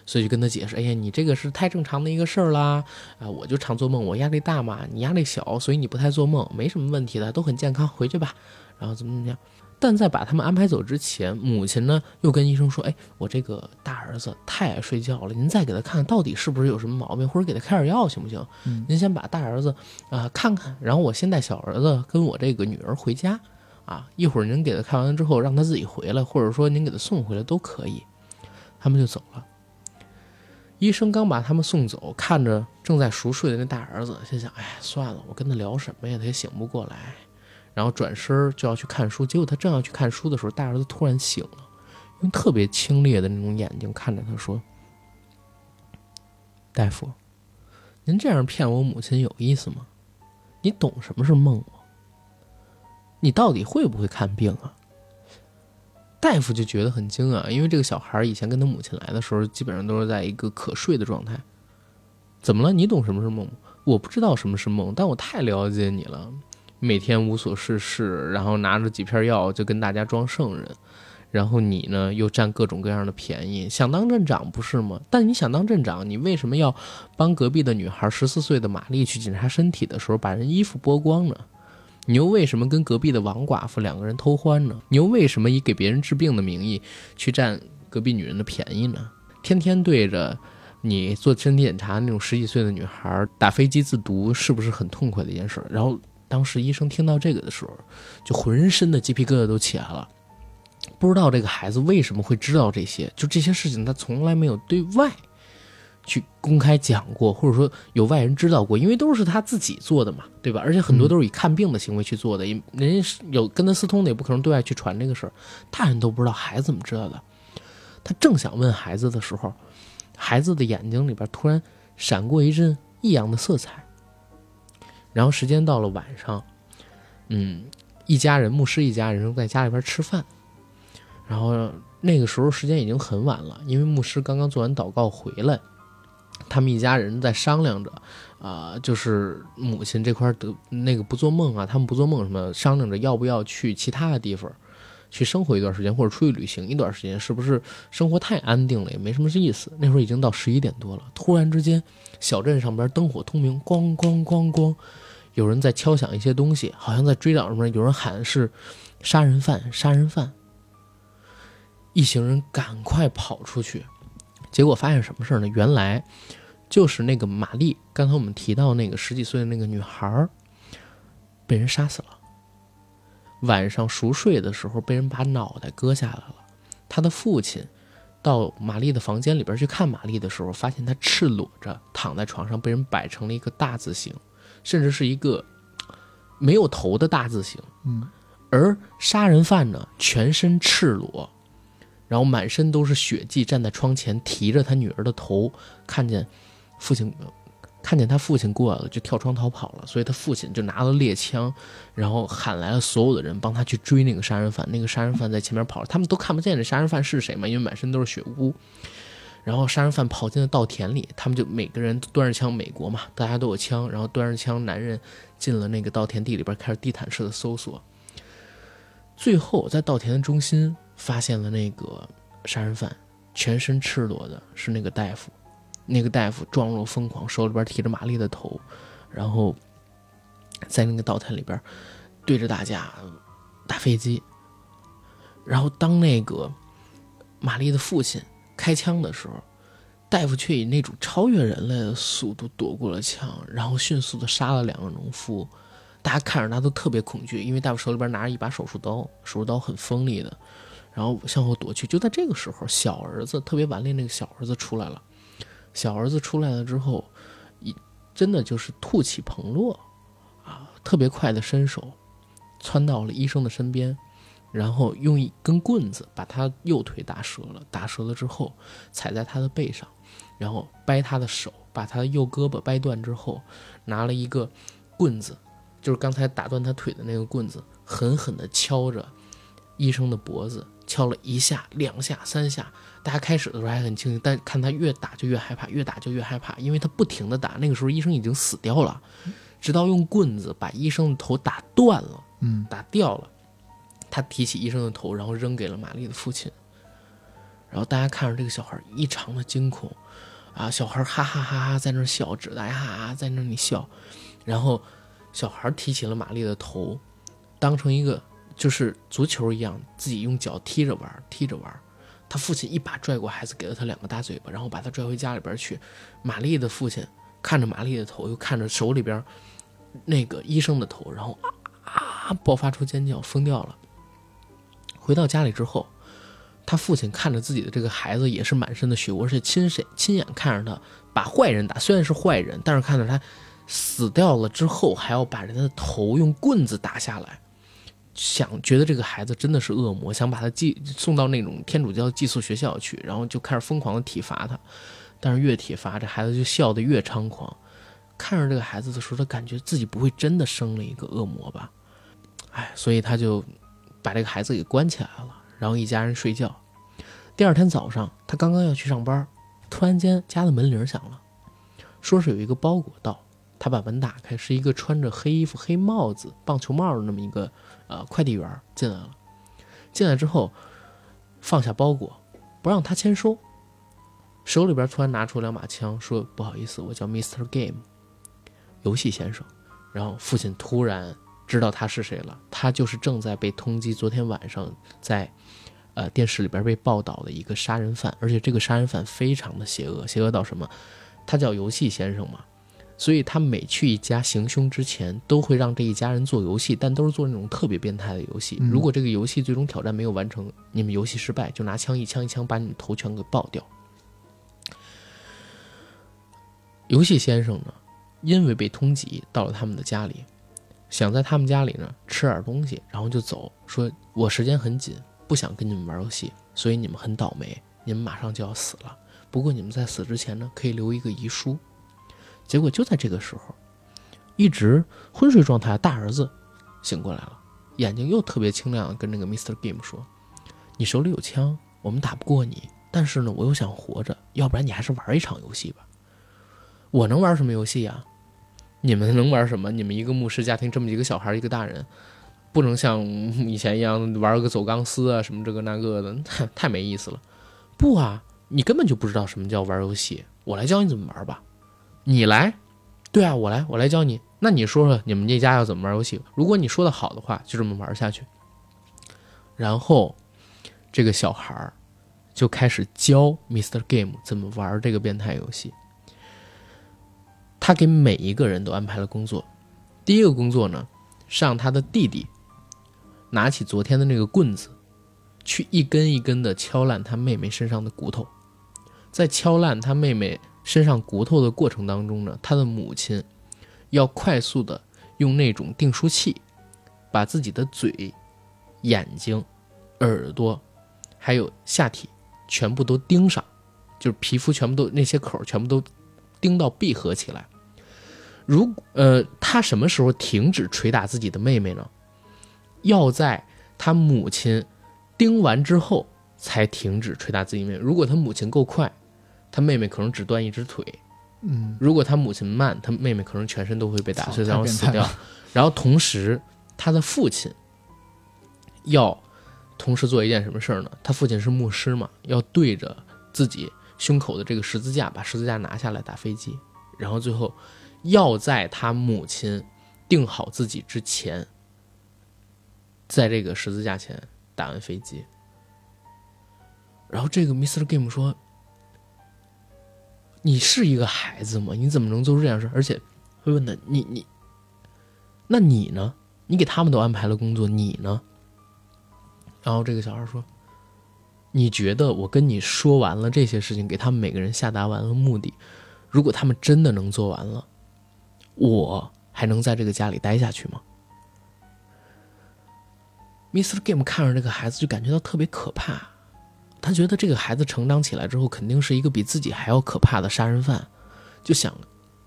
所以就跟他解释：哎呀，你这个是太正常的一个事儿啦。啊，我就常做梦，我压力大嘛，你压力小，所以你不太做梦，没什么问题的，都很健康，回去吧。然后怎么怎么样。但在把他们安排走之前，母亲呢又跟医生说：“哎，我这个大儿子太爱睡觉了，您再给他看看到底是不是有什么毛病，或者给他开点药行不行？嗯您先把大儿子啊、看看，然后我先带小儿子跟我这个女儿回家，啊，一会儿您给他看完之后让他自己回来，或者说您给他送回来都可以。”他们就走了。医生刚把他们送走，看着正在熟睡的那大儿子，心想：“哎，算了，我跟他聊什么呀？他也醒不过来。”然后转身就要去看书，结果他正要去看书的时候，大儿子突然醒了，用特别清冽的那种眼睛看着他说：“大夫，您这样骗我母亲有意思吗？你懂什么是梦吗？你到底会不会看病啊？”大夫就觉得很惊讶，因为这个小孩以前跟他母亲来的时候，基本上都是在一个可睡的状态。怎么了？你懂什么是梦？我不知道什么是梦，但我太了解你了。每天无所事事，然后拿着几片药就跟大家装圣人，然后你呢又占各种各样的便宜，想当镇长不是吗？但你想当镇长，你为什么要帮隔壁的女孩十四岁的玛丽去检查身体的时候把人衣服剥光呢？你又为什么跟隔壁的王寡妇两个人偷欢呢？你又为什么以给别人治病的名义去占隔壁女人的便宜呢？天天对着你做身体检查那种十几岁的女孩打飞机自毒，是不是很痛快的一件事？然后当时医生听到这个的时候，就浑身的鸡皮疙瘩都起来了。不知道这个孩子为什么会知道这些，就这些事情他从来没有对外去公开讲过，或者说有外人知道过，因为都是他自己做的嘛，对吧？而且很多都是以看病的行为去做的，人家有跟他私通的，也不可能对外去传这个事儿，大人都不知道，孩子怎么知道的？他正想问孩子的时候，孩子的眼睛里边突然闪过一阵异样的色彩。然后时间到了晚上，嗯，一家人牧师一家人正在家里边吃饭，然后那个时候时间已经很晚了，因为牧师刚刚做完祷告回来。他们一家人在商量着，啊，就是母亲这块得那个不做梦啊，他们不做梦什么，商量着要不要去其他的地方，去生活一段时间，或者出去旅行一段时间，是不是生活太安定了也没什么意思？那会儿已经到十一点多了，突然之间，小镇上边灯火通明，咣咣咣咣，有人在敲响一些东西，好像在追找什么，有人喊是杀人犯，杀人犯。一行人赶快跑出去。结果发现什么事儿呢？原来就是那个玛丽，刚才我们提到那个十几岁的那个女孩儿，被人杀死了。晚上熟睡的时候，被人把脑袋割下来了。他的父亲到玛丽的房间里边去看玛丽的时候，发现她赤裸着躺在床上，被人摆成了一个大字形，甚至是一个没有头的大字形。嗯，而杀人犯呢，全身赤裸。然后满身都是血迹，站在窗前提着他女儿的头，看见父亲，看见他父亲过来了，就跳窗逃跑了。所以他父亲就拿了猎枪，然后喊来了所有的人，帮他去追那个杀人犯。那个杀人犯在前面跑，他们都看不见这杀人犯是谁嘛，因为满身都是血污。然后杀人犯跑进了稻田里，他们就每个人端着枪，美国嘛，大家都有枪，然后端着枪，男人进了那个稻田地里边，开始地毯式的搜索。最后在稻田的中心。发现了那个杀人犯，全身赤裸的是那个大夫，那个大夫状若疯狂，手里边提着玛丽的头，然后在那个道台里边对着大家打飞机。然后当那个玛丽的父亲开枪的时候，大夫却以那种超越人类的速度躲过了枪，然后迅速的杀了两个农夫。大家看着他都特别恐惧，因为大夫手里边拿着一把手术刀，手术刀很锋利的。然后向后躲去，就在这个时候，小儿子特别顽劣那个小儿子出来了。小儿子出来了之后，一真的就是吐气蓬落，啊，特别快的伸手，窜到了医生的身边，然后用一根棍子把他右腿打折了。打折了之后，踩在他的背上，然后掰他的手，把他的右胳膊掰断之后，拿了一个棍子，就是刚才打断他腿的那个棍子，狠狠地敲着医生的脖子。敲了一下、两下、三下，大家开始的时候还很清醒，但看他越打就越害怕，越打就越害怕，因为他不停的打。那个时候医生已经死掉了，直到用棍子把医生的头打断了，嗯，打掉了。他提起医生的头，然后扔给了玛丽的父亲。然后大家看着这个小孩异常的惊恐，啊，小孩哈哈哈哈在那笑，指大家哈哈在那里笑。然后小孩提起了玛丽的头，当成一个。就是足球一样，自己用脚踢着玩，踢着玩。他父亲一把拽过孩子，给了他两个大嘴巴，然后把他拽回家里边去。玛丽的父亲看着玛丽的头，又看着手里边那个医生的头，然后啊，爆发出尖叫，疯掉了。回到家里之后，他父亲看着自己的这个孩子，也是满身的血，而且亲身亲眼看着他把坏人打，虽然是坏人，但是看着他死掉了之后，还要把人的头用棍子打下来。想觉得这个孩子真的是恶魔，想把他寄送到那种天主教寄宿学校去，然后就开始疯狂的体罚他。但是越体罚，这孩子就笑得越猖狂。看着这个孩子的时候，他感觉自己不会真的生了一个恶魔吧？哎，所以他就把这个孩子给关起来了，然后一家人睡觉。第二天早上，他刚刚要去上班，突然间家的门铃响了，说是有一个包裹到。他把门打开，是一个穿着黑衣服、黑帽子、棒球帽的那么一个。呃，快递员进来了，进来之后放下包裹，不让他签收，手里边突然拿出两把枪，说：“不好意思，我叫 Mr. Game，游戏先生。”然后父亲突然知道他是谁了，他就是正在被通缉，昨天晚上在呃电视里边被报道的一个杀人犯，而且这个杀人犯非常的邪恶，邪恶到什么？他叫游戏先生嘛。所以他每去一家行凶之前，都会让这一家人做游戏，但都是做那种特别变态的游戏。如果这个游戏最终挑战没有完成，你们游戏失败，就拿枪一枪一枪把你们头全给爆掉。游戏先生呢，因为被通缉到了他们的家里，想在他们家里呢吃点东西，然后就走，说我时间很紧，不想跟你们玩游戏，所以你们很倒霉，你们马上就要死了。不过你们在死之前呢，可以留一个遗书。结果就在这个时候，一直昏睡状态的大儿子醒过来了，眼睛又特别清亮跟那个 Mr. Game 说：“你手里有枪，我们打不过你，但是呢，我又想活着，要不然你还是玩一场游戏吧。”我能玩什么游戏呀？你们能玩什么？你们一个牧师家庭这么几个小孩，一个大人，不能像以前一样玩个走钢丝啊什么这个那个的，太没意思了。不啊，你根本就不知道什么叫玩游戏，我来教你怎么玩吧。你来，对啊，我来，我来教你。那你说说你们这家要怎么玩游戏？如果你说的好的话，就这么玩下去。然后这个小孩儿就开始教 Mr. Game 怎么玩这个变态游戏。他给每一个人都安排了工作。第一个工作呢，是让他的弟弟拿起昨天的那个棍子，去一根一根的敲烂他妹妹身上的骨头。在敲烂他妹妹身上骨头的过程当中呢，他的母亲要快速的用那种订书器，把自己的嘴、眼睛、耳朵，还有下体全部都钉上，就是皮肤全部都那些口全部都钉到闭合起来。如呃，他什么时候停止捶打自己的妹妹呢？要在他母亲钉完之后才停止捶打自己妹妹。如果他母亲够快，他妹妹可能只断一只腿；嗯，如果他母亲慢，他妹妹可能全身都会被打碎，然后死掉。然后同时，他的父亲要同时做一件什么事儿呢？他父亲是牧师嘛，要对着自己胸口的这个十字架，把十字架拿下来打飞机，然后最后要在他母亲定好自己之前，在这个十字架前打完飞机。然后这个 Mr. Game 说：“你是一个孩子吗？你怎么能做出这样事？而且会问他你你，那你呢？你给他们都安排了工作，你呢？”然后这个小孩说：“你觉得我跟你说完了这些事情，给他们每个人下达完了目的，如果他们真的能做完了，我还能在这个家里待下去吗？”Mr. Game 看着这个孩子，就感觉到特别可怕。他觉得这个孩子成长起来之后，肯定是一个比自己还要可怕的杀人犯，就想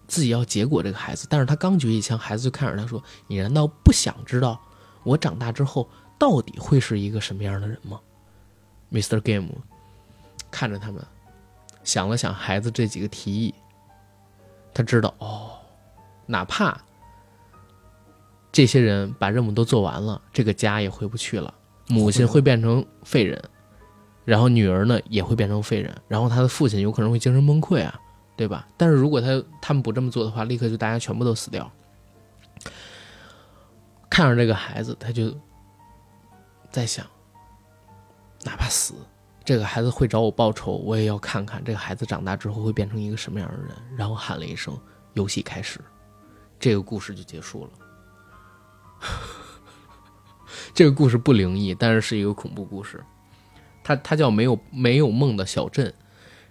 自己要结果这个孩子。但是他刚举起枪，孩子就看着他说：“你难道不想知道我长大之后到底会是一个什么样的人吗？”Mr. Game 看着他们，想了想孩子这几个提议，他知道哦，哪怕这些人把任务都做完了，这个家也回不去了，母亲会变成废人。然后女儿呢也会变成废人，然后他的父亲有可能会精神崩溃啊，对吧？但是如果他他们不这么做的话，立刻就大家全部都死掉。看着这个孩子，他就在想，哪怕死，这个孩子会找我报仇，我也要看看这个孩子长大之后会变成一个什么样的人。然后喊了一声“游戏开始”，这个故事就结束了。这个故事不灵异，但是是一个恐怖故事。它它叫没有没有梦的小镇，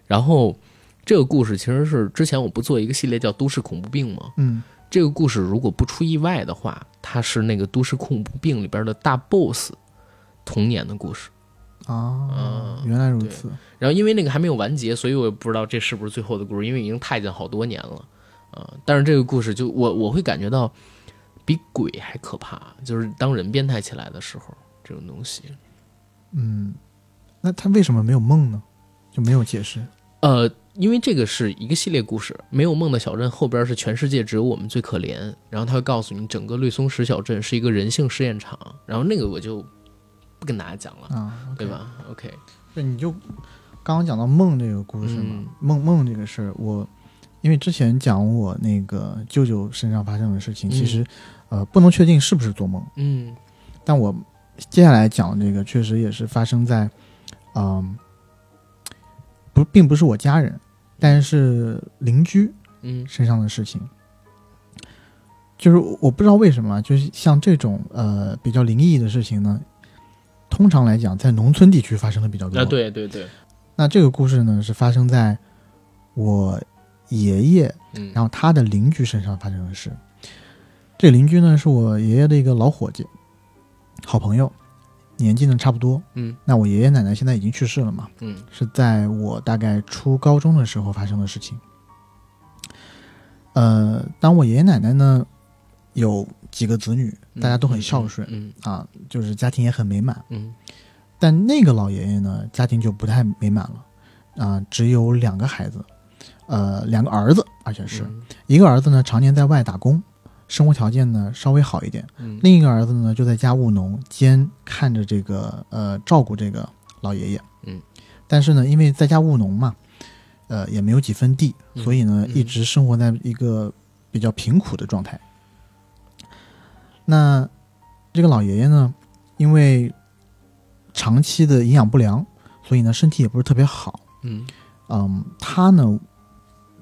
然后这个故事其实是之前我不做一个系列叫都市恐怖病吗？嗯，这个故事如果不出意外的话，它是那个都市恐怖病里边的大 boss 童年的故事。啊，原来如此。然后因为那个还没有完结，所以我也不知道这是不是最后的故事，因为已经太监好多年了啊、但是这个故事就我我会感觉到比鬼还可怕，就是当人变态起来的时候，这种东西。嗯，那他为什么没有梦呢？就没有解释。呃，因为这个是一个系列故事，没有梦的小镇后边是全世界只有我们最可怜，然后他会告诉你整个绿松石小镇是一个人性试验场，然后那个我就不跟大家讲了，啊，对？吧？OK，那，你就刚刚讲到梦这个故事嘛，嗯梦梦这个事儿，我因为之前讲我那个舅舅身上发生的事情，嗯其实呃不能确定是不是做梦，嗯但我接下来讲的这个确实也是发生在，嗯、不，并不是我家人，但是邻居嗯身上的事情。就是我不知道为什么啊，就是像这种呃比较灵异的事情呢，通常来讲在农村地区发生的比较多。啊，对对对，那这个故事呢，是发生在我爷爷，嗯，然后他的邻居身上发生的事。这个邻居呢是我爷爷的一个老伙计，好朋友，年纪呢差不多。嗯。那我爷爷奶奶现在已经去世了嘛，嗯。是在我大概初高中的时候发生的事情。呃，当我爷爷奶奶呢有几个子女，嗯，大家都很孝顺、嗯啊，就是家庭也很美满。嗯。但那个老爷爷呢，家庭就不太美满了，啊，只有两个孩子，呃，两个儿子，而且是、嗯。一个儿子呢常年在外打工，生活条件呢稍微好一点，嗯另一个儿子呢就在家务农，兼看着这个呃照顾这个老爷爷。嗯，但是呢，因为在家务农嘛，呃，也没有几分地，嗯所以呢，嗯一直生活在一个比较贫苦的状态。那这个老爷爷呢，因为长期的营养不良，所以呢，身体也不是特别好。嗯嗯，他呢，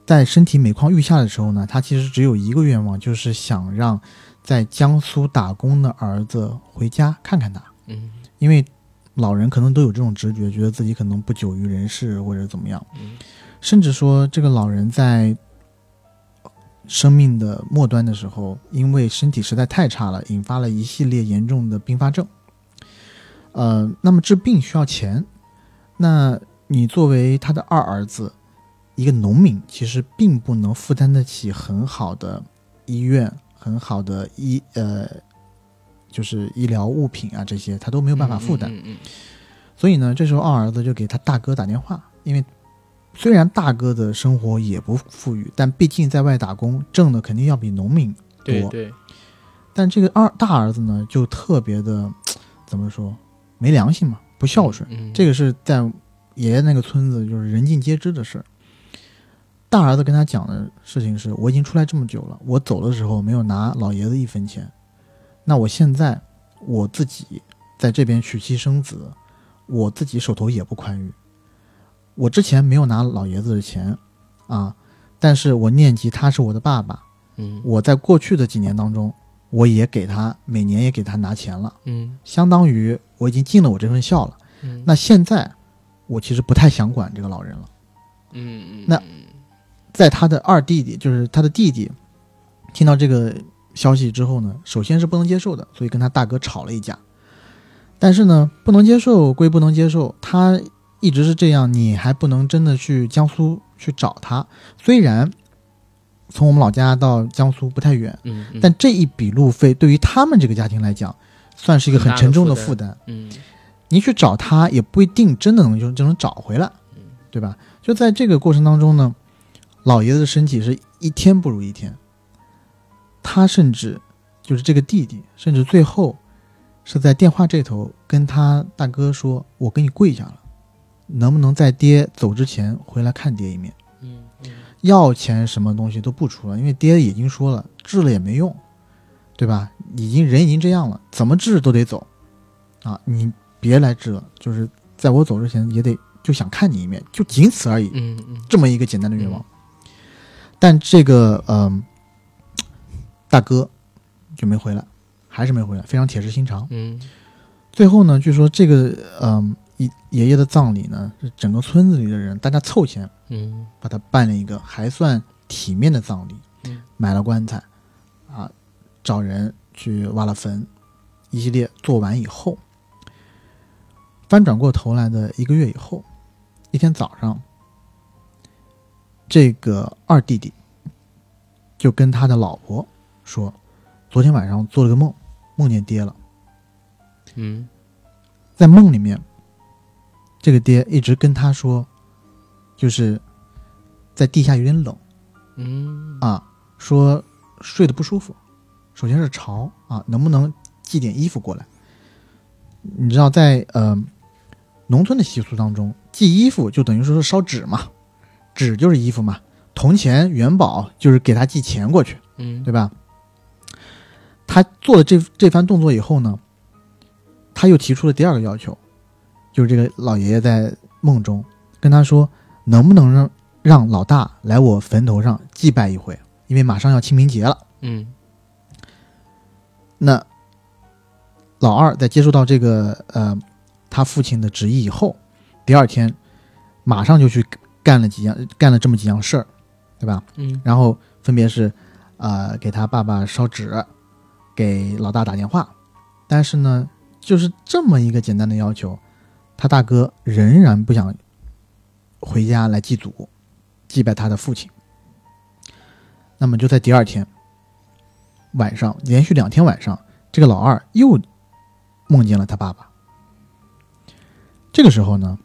在身体每况愈下的时候呢，他其实只有一个愿望，就是想让在江苏打工的儿子回家看看他，嗯因为老人可能都有这种直觉，觉得自己可能不久于人世或者怎么样，嗯甚至说这个老人在生命的末端的时候，因为身体实在太差了，引发了一系列严重的并发症。呃，那么治病需要钱，那你作为他的二儿子，一个农民，其实并不能负担得起很好的医院、很好的医呃，就是医疗物品啊这些，他都没有办法负担。嗯嗯所以呢，这时候二儿子就给他大哥打电话，因为虽然大哥的生活也不富裕，但毕竟在外打工，挣的肯定要比农民多。对对，但这个二大儿子呢，就特别的怎么说，没良心嘛，不孝顺。嗯，这个是在爷爷那个村子就是人尽皆知的事儿。大儿子跟他讲的事情是：我已经出来这么久了，我走的时候没有拿老爷子一分钱，那我现在我自己在这边娶妻生子，我自己手头也不宽裕。我之前没有拿老爷子的钱啊，但是我念及他是我的爸爸，嗯我在过去的几年当中，我也给他每年也给他拿钱了，嗯相当于我已经尽了我这份孝了。嗯，那现在我其实不太想管这个老人了。嗯嗯那在他的二弟弟，就是他的弟弟，听到这个消息之后呢，首先是不能接受的，所以跟他大哥吵了一架。但是呢，不能接受归不能接受，他一直是这样，你还不能真的去江苏去找他。虽然从我们老家到江苏不太远，嗯，嗯但这一笔路费对于他们这个家庭来讲，算是一个很沉重的负担。嗯你去找他也不一定真的能就就能找回来，对吧？就在这个过程当中呢，老爷子的身体是一天不如一天，他甚至就是这个弟弟，甚至最后是在电话这头跟他大哥说：“我给你跪下了，能不能在爹走之前回来看爹一面？嗯嗯要钱什么东西都不出了，因为爹已经说了，治了也没用，对吧？已经人已经这样了，怎么治都得走，啊，你别来治了，就是在我走之前也得就想看你一面，就仅此而已，嗯嗯这么一个简单的愿望。但这个嗯、大哥就没回来，还是没回来，非常铁石心肠。嗯。最后呢，据说这个嗯、爷爷爷的葬礼呢，是整个村子里的人大家凑钱嗯。把他办了一个还算体面的葬礼，嗯。买了棺材，啊，找人去挖了坟，一系列做完以后，翻转过头来的一个月以后，一天早上，这个二弟弟就跟他的老婆说，昨天晚上做了个梦，梦见爹了，嗯在梦里面，这个爹一直跟他说，就是在地下有点冷。嗯啊，说睡得不舒服，首先是潮啊，能不能寄点衣服过来？你知道在，呃农村的习俗当中，寄衣服就等于说是烧纸嘛，纸就是衣服嘛，铜钱元宝就是给他寄钱过去，嗯对吧？他做了这这番动作以后呢，他又提出了第二个要求，就是这个老爷爷在梦中跟他说，能不能让让老大来我坟头上祭拜一回，因为马上要清明节了。嗯那老二在接受到这个呃他父亲的旨意以后，第二天马上就去干了几样干了这么几样事儿对吧？嗯然后分别是，呃，给他爸爸烧纸，给老大打电话，但是呢，就是这么一个简单的要求，他大哥仍然不想回家来祭祖，祭拜他的父亲。那么就在第二天晚上，连续两天晚上，这个老二又梦见了他爸爸。这个时候呢，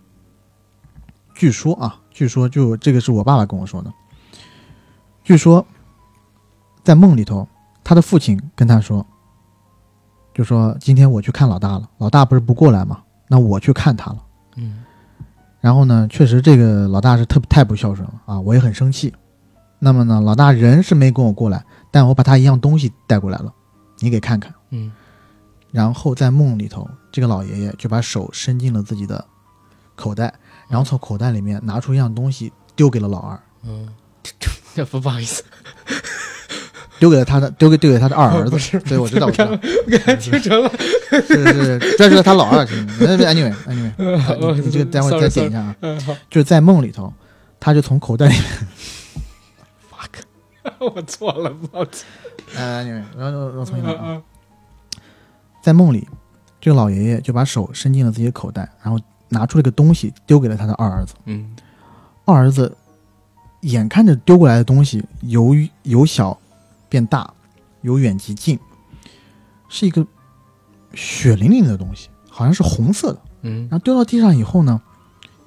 据说啊，据说就这个是我爸爸跟我说的。据说，在梦里头，他的父亲跟他说，就说今天我去看老大了，老大不是不过来吗？那我去看他了。嗯然后呢，确实这个老大是特太不孝顺了啊，我也很生气。那么呢，老大人是没跟我过来，但我把他一样东西带过来了，你给看看。嗯然后在梦里头，这个老爷爷就把手伸进了自己的口袋，然后从口袋里面拿出一样东西丢给了老二，嗯，这不不好意思，丢给了他的，丢给丢给他的二儿子。对，我知道，我知道，给他听成了。是是是，这是他老二听的。那那 anyway anyway，你你这个待会再点一下啊。嗯，好就是在梦里头，他就从口袋里面，，fuck，我错了，抱歉。呃，anyway，然后我我重新来啊。嗯在梦里，这个老爷爷就把手伸进了自己的口袋，然后拿出了个东西丢给了他的二儿子。嗯二儿子眼看着丢过来的东西由由小变大，由远及近，是一个血淋淋的东西，好像是红色的。嗯然后丢到地上以后呢，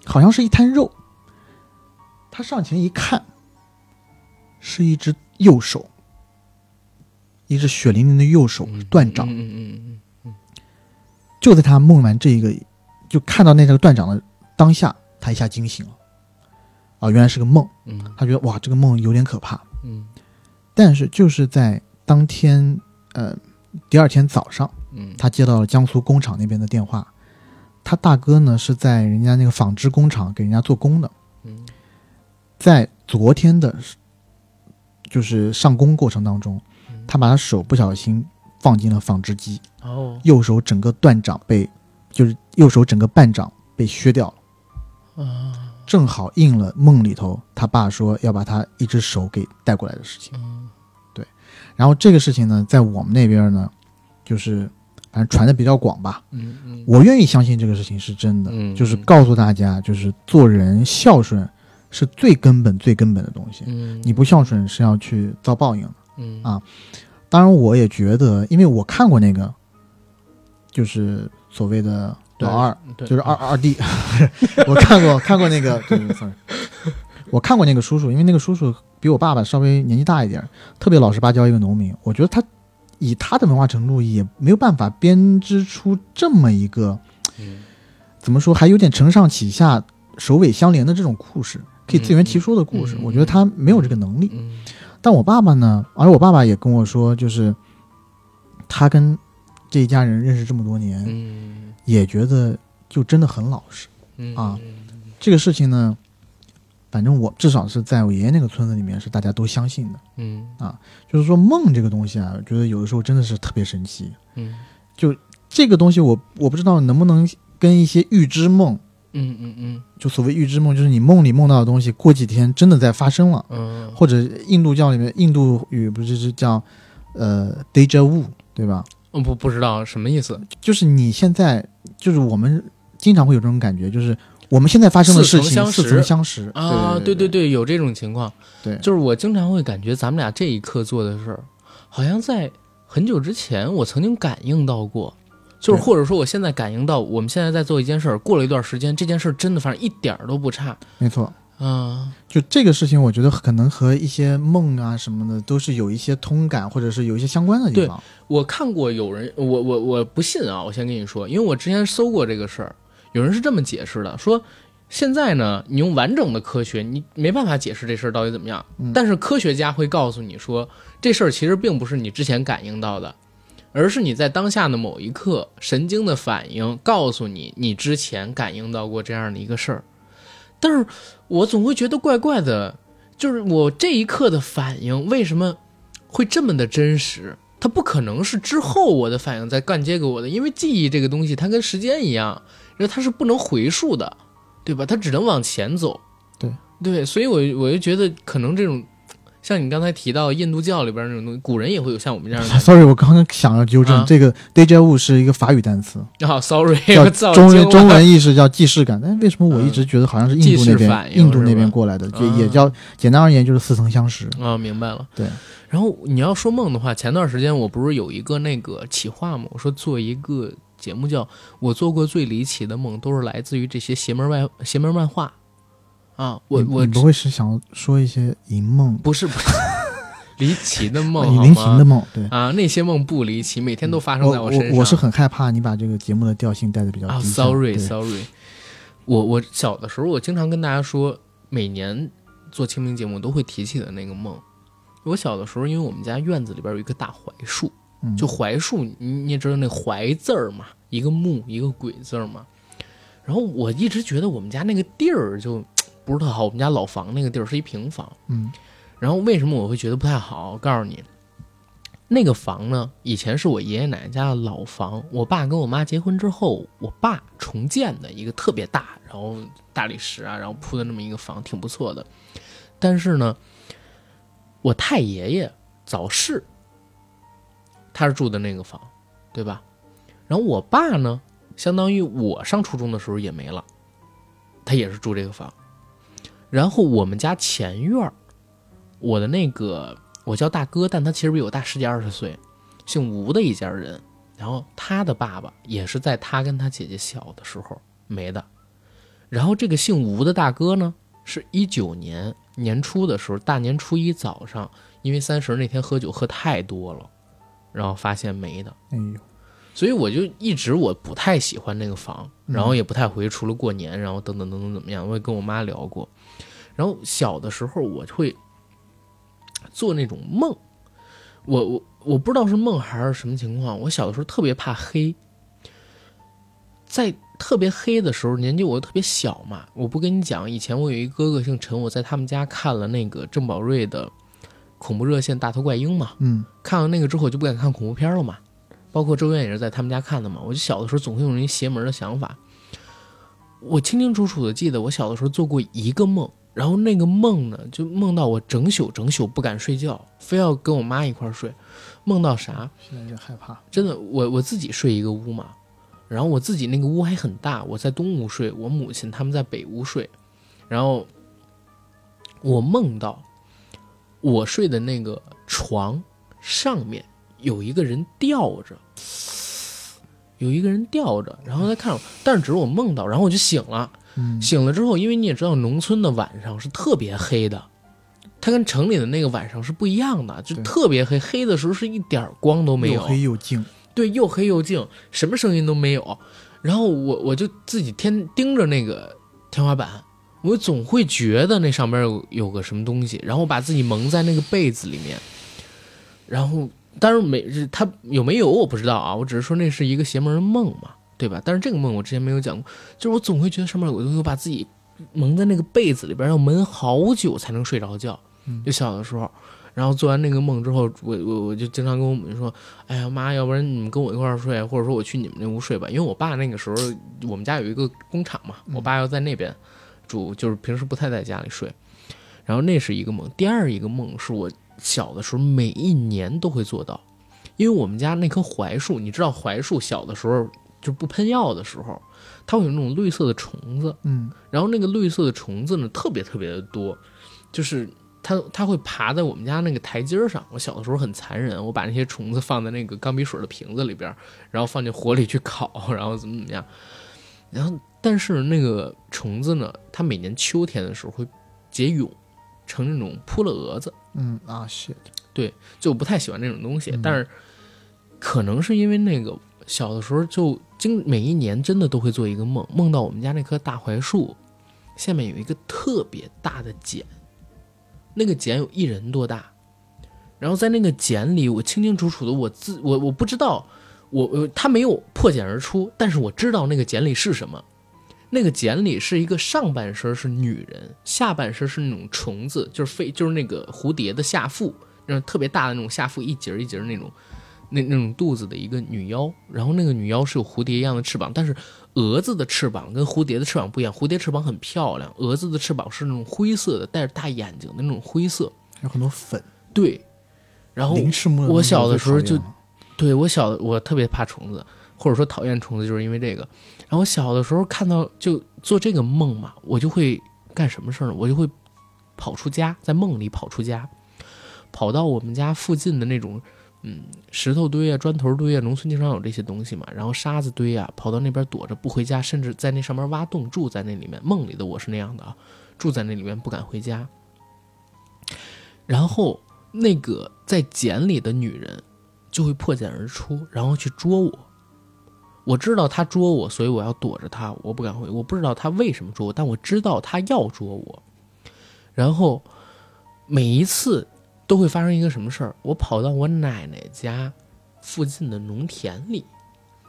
好像是一滩肉。他上前一看，是一只右手，一只血淋淋的右手嗯，断掌。嗯嗯嗯就在他梦完这一个，就看到那个断掌的当下，他一下惊醒了。啊，原来是个梦。嗯。他觉得哇，这个梦有点可怕。嗯。但是就是在当天，呃，第二天早上，嗯，他接到了江苏工厂那边的电话，他大哥呢是在人家那个纺织工厂给人家做工的，嗯。在昨天的，就是上工过程当中，他把他手不小心放进了纺织机，哦。右手整个断掌被，就是右手整个半掌被削掉了。啊正好应了梦里头他爸说要把他一只手给带过来的事情。对然后这个事情呢，在我们那边呢，就是反正传的比较广吧。嗯嗯，我愿意相信这个事情是真的，嗯就是告诉大家，就是做人孝顺是最根本、最根本的东西。嗯你不孝顺是要去遭报应的。嗯啊当然，我也觉得，因为我看过那个，就是所谓的老二，就是二二弟，我看过看过那个，对对 sorry，我看过那个叔叔，因为那个叔叔比我爸爸稍微年纪大一点，特别老实巴交一个农民。我觉得他以他的文化程度，也没有办法编织出这么一个嗯怎么说，还有点承上启下、首尾相连的这种故事，可以自圆其说的故事。我觉得他没有这个能力。嗯但我爸爸呢，而我爸爸也跟我说，就是他跟这一家人认识这么多年，嗯也觉得就真的很老实。嗯啊这个事情呢，反正我至少是在我爷爷那个村子里面是大家都相信的。嗯就是说梦这个东西啊，我觉得有的时候真的是特别神奇。嗯这个东西我我不知道能不能跟一些预知梦，嗯嗯嗯就所谓预知梦，就是你梦里梦到的东西，过几天真的在发生了，嗯，或者印度教里面印度语不是是叫呃 deja vu 对吧？我不不知道什么意思。就是你现在就是我们经常会有这种感觉，就是我们现在发生的事情似曾相识啊，对对对对，有这种情况。对就是我经常会感觉咱们俩这一刻做的事儿，好像在很久之前我曾经感应到过，就是或者说我现在感应到，我们现在在做一件事儿，过了一段时间，这件事儿真的反正一点儿都不差没错。啊。就这个事情，我觉得可能和一些梦啊什么的都是有一些通感，或者是有一些相关的地方。我看过有人，我我我不信啊，我先跟你说，因为我之前搜过这个事儿，有人是这么解释的，说现在呢，你用完整的科学，你没办法解释这事儿到底怎么样，嗯但是科学家会告诉你说，这事儿其实并不是你之前感应到的，而是你在当下的某一刻神经的反应告诉你，你之前感应到过这样的一个事儿，但是我总会觉得怪怪的，就是我这一刻的反应为什么会这么的真实？它不可能是之后我的反应再干接给我的，因为记忆这个东西它跟时间一样，然后它是不能回溯的，对吧？它只能往前走。对对，所以我我就觉得可能这种像你刚才提到印度教里边那种东西，古人也会有像我们这样的 Sorry，我刚刚想要纠正，啊这个 deja vu 是一个法语单词，啊、s o r r y 叫中文中文意思叫既视感。但为什么我一直觉得好像是印度那边印度那边过来的，就啊也叫简单而言就是似曾相识。啊，明白了。对，然后你要说梦的话，前段时间我不是有一个那个企划吗？我说做一个节目叫《我做过最离奇的梦》，都是来自于这些邪门外邪门漫画啊。我我你你不会是想说一些淫梦、不是不是 离奇的梦，你好吗临行的梦？对，啊，那些梦不离奇，每天都发生在我身上。我是很害怕你把这个节目的调性带的比较啊低沉。，sorry 对 sorry，我我小的时候，我经常跟大家说，每年做清明节目都会提起的那个梦。我小的时候，因为我们家院子里边有一棵大槐树，嗯就槐树，你你也知道那槐字儿嘛，一个木一个鬼字儿嘛。然后我一直觉得我们家那个地儿就不是特好，我们家老房那个地儿是一平房，嗯然后为什么我会觉得不太好？我告诉你，那个房呢，以前是我爷爷奶奶家的老房，我爸跟我妈结婚之后，我爸重建的一个特别大，然后大理石啊，然后铺的那么一个房，挺不错的。但是呢，我太爷爷早逝，他是住的那个房，对吧？然后我爸呢，相当于我上初中的时候也没了，他也是住这个房。然后我们家前院儿我的那个我叫大哥，但他其实比我大十几二十岁，姓吴的一家人。然后他的爸爸也是在他跟他姐姐小的时候没的。然后这个姓吴的大哥呢，是一九年年初的时候，大年初一早上，因为三十那天喝酒喝太多了，然后发现没的。哎呦，所以我就一直我不太喜欢那个房，嗯然后也不太回去，除了过年，然后等等等等怎么样，我也跟我妈聊过。然后小的时候我会做那种梦，我我我不知道是梦还是什么情况，我小的时候特别怕黑，在特别黑的时候，年纪我又特别小嘛，我不跟你讲，以前我有一哥哥姓陈，我在他们家看了那个郑宝瑞的恐怖热线《大头怪婴》嘛，嗯看了那个之后就不敢看恐怖片了嘛，包括周渊也是在他们家看的嘛。我就小的时候总会有一邪门的想法。我清清楚楚的记得，我小的时候做过一个梦，然后那个梦呢，就梦到我整宿整宿不敢睡觉，非要跟我妈一块儿睡。梦到啥？现在就害怕。真的，我我自己睡一个屋嘛，然后我自己那个屋还很大，我在东屋睡，我母亲他们在北屋睡，然后我梦到我睡的那个床上面有一个人吊着，有一个人吊着，然后在看我，但是只是我梦到，然后我就醒了，嗯。醒了之后，因为你也知道，农村的晚上是特别黑的，它跟城里的那个晚上是不一样的，就特别黑，黑的时候是一点光都没有，又黑又静。对，又黑又静，什么声音都没有。然后我我就自己天盯着那个天花板，我总会觉得那上边有有个什么东西，然后我把自己蒙在那个被子里面，然后但是没是它有没有我不知道啊，我只是说那是一个邪门的梦嘛，对吧？但是这个梦我之前没有讲过，就是我总会觉得上面有个东西，我把自己蒙在那个被子里边，要蒙好久才能睡着觉。就小的时候，然后做完那个梦之后，我我我就经常跟我母亲说：“哎呀妈，要不然你们跟我一块儿睡，或者说我去你们那屋睡吧。”因为我爸那个时候我们家有一个工厂嘛，我爸要在那边住，就是平时不太在家里睡。然后那是一个梦，第二一个梦是我小的时候每一年都会做到，因为我们家那棵槐树，你知道槐树小的时候就不喷药的时候，它会有那种绿色的虫子，嗯然后那个绿色的虫子呢，特别特别的多，就是它它会爬在我们家那个台阶上。我小的时候很残忍，我把那些虫子放在那个钢笔水的瓶子里边，然后放进火里去烤，然后怎么怎么样。然后但是那个虫子呢，它每年秋天的时候会结蛹，成那种扑了蛾子。嗯啊，shit，就我不太喜欢那种东西，嗯但是可能是因为那个小的时候就经每一年真的都会做一个梦，梦到我们家那棵大槐树下面有一个特别大的茧，那个茧有一人多大，然后在那个茧里，我清清楚楚的我自我我不知道我我它没有破茧而出，但是我知道那个茧里是什么。那个茧里是一个上半身是女人，下半身是那种虫子，就是飞，就是那个蝴蝶的下腹，那种特别大的那种下腹一节一节那种，那那种肚子的一个女妖。然后那个女妖是有蝴蝶一样的翅膀，但是蛾子的翅膀跟蝴蝶的翅膀不一样，蝴蝶翅膀很漂亮，蛾子的翅膀是那种灰色的，带着大眼睛的那种灰色。还有很多粉，对，然后我小的时候就对我小的我特别怕虫子，或者说讨厌虫子，就是因为这个。然后我小的时候看到就做这个梦嘛，我就会干什么事儿呢？我就会跑出家，在梦里跑出家，跑到我们家附近的那种嗯石头堆啊、砖头堆啊，农村经常有这些东西嘛，然后沙子堆啊，跑到那边躲着不回家，甚至在那上面挖洞住在那里面。梦里的我是那样的啊，住在那里面不敢回家。然后那个在茧里的女人就会破茧而出，然后去捉我。我知道她捉我，所以我要躲着她，我不敢回。我不知道她为什么捉我，但我知道她要捉我。然后每一次都会发生一个什么事儿？我跑到我奶奶家附近的农田里，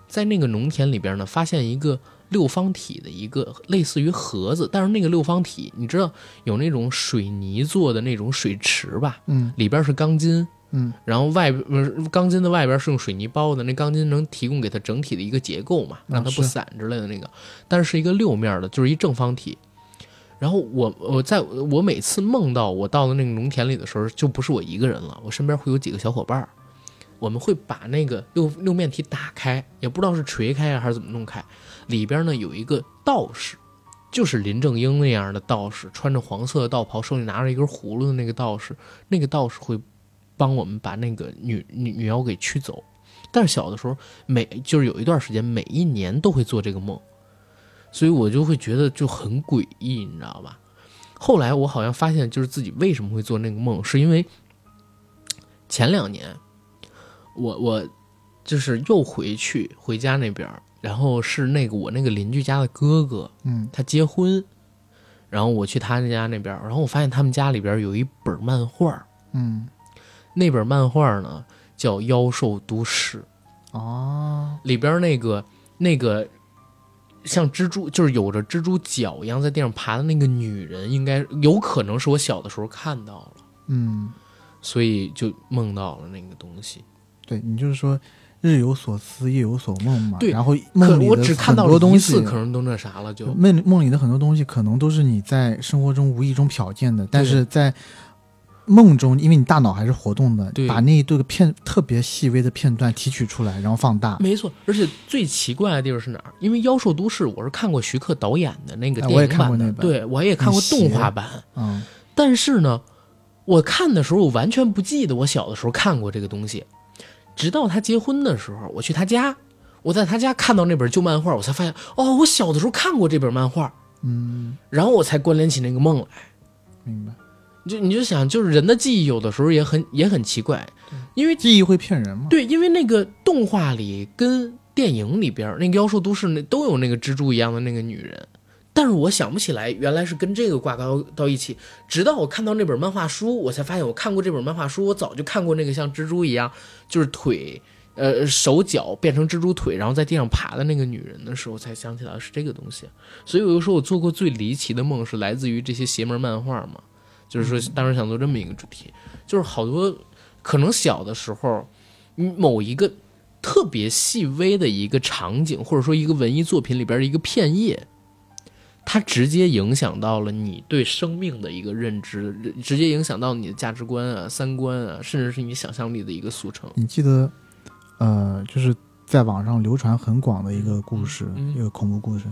在那个农田里边呢，发现一个六方体的一个类似于盒子，但是那个六方体，你知道有那种水泥做的那种水池吧？嗯里边是钢筋，嗯，然后外边不是钢筋的外边是用水泥包的，那钢筋能提供给它整体的一个结构嘛，让它不散之类的那个，但是是一个六面的，就是一正方体。然后我我在我每次梦到我到了那个农田里的时候，就不是我一个人了，我身边会有几个小伙伴儿，我们会把那个六六面体打开，也不知道是锤开还是怎么弄开，里边呢有一个道士，就是林正英那样的道士，穿着黄色的道袍，手里拿着一根葫芦的那个道士，那个道士会帮我们把那个女女女妖给驱走。但是小的时候，每就是有一段时间，每一年都会做这个梦，所以我就会觉得就很诡异，你知道吧？后来我好像发现，就是自己为什么会做那个梦，是因为前两年我我就是又回去回家那边，然后是那个我那个邻居家的哥哥，嗯。他结婚，然后我去他家那边，然后我发现他们家里边有一本漫画，嗯。那本漫画呢叫《妖兽都市》，哦，里边那个那个像蜘蛛，就是有着蜘蛛脚一样在地上爬的那个女人，应该有可能是我小的时候看到了，嗯，所以就梦到了那个东西。对你就是说日有所思夜有所梦嘛，对然后梦里的我只看到很多东西可能都那啥了，就梦梦里的很多东西可能都是你在生活中无意中瞟见的，但是在梦中，因为你大脑还是活动的对，把那一对个片特别细微的片段提取出来，然后放大。没错。而且最奇怪的地方是哪儿？因为《妖兽都市》我是看过徐克导演的那个电影版的，看过那对我也看过动画版。嗯，但是呢，我看的时候我完全不记得我小的时候看过这个东西，直到他结婚的时候，我去他家，我在他家看到那本旧漫画，我才发现哦，我小的时候看过这本漫画，嗯，然后我才关联起那个梦来。明白。就你就想，就是人的记忆有的时候也很也很奇怪，因为记忆会骗人吗？对，因为那个动画里跟电影里边那个妖兽都市那都有那个蜘蛛一样的那个女人，但是我想不起来原来是跟这个挂钩到一起。直到我看到那本漫画书，我才发现我看过这本漫画书，我早就看过那个像蜘蛛一样，就是腿。呃，手脚变成蜘蛛腿，然后在地上爬的那个女人的时候，才想起来是这个东西。所以我就说我做过最离奇的梦是来自于这些邪门漫画嘛，就是说当时想做这么一个主题，就是好多可能小的时候，嗯某一个特别细微的一个场景，或者说一个文艺作品里边的一个片叶，它直接影响到了你对生命的一个认知，直接影响到你的价值观啊、三观啊，甚至是你想象力的一个速成。你记得，呃，就是在网上流传很广的一个故事，嗯。一个恐怖故事，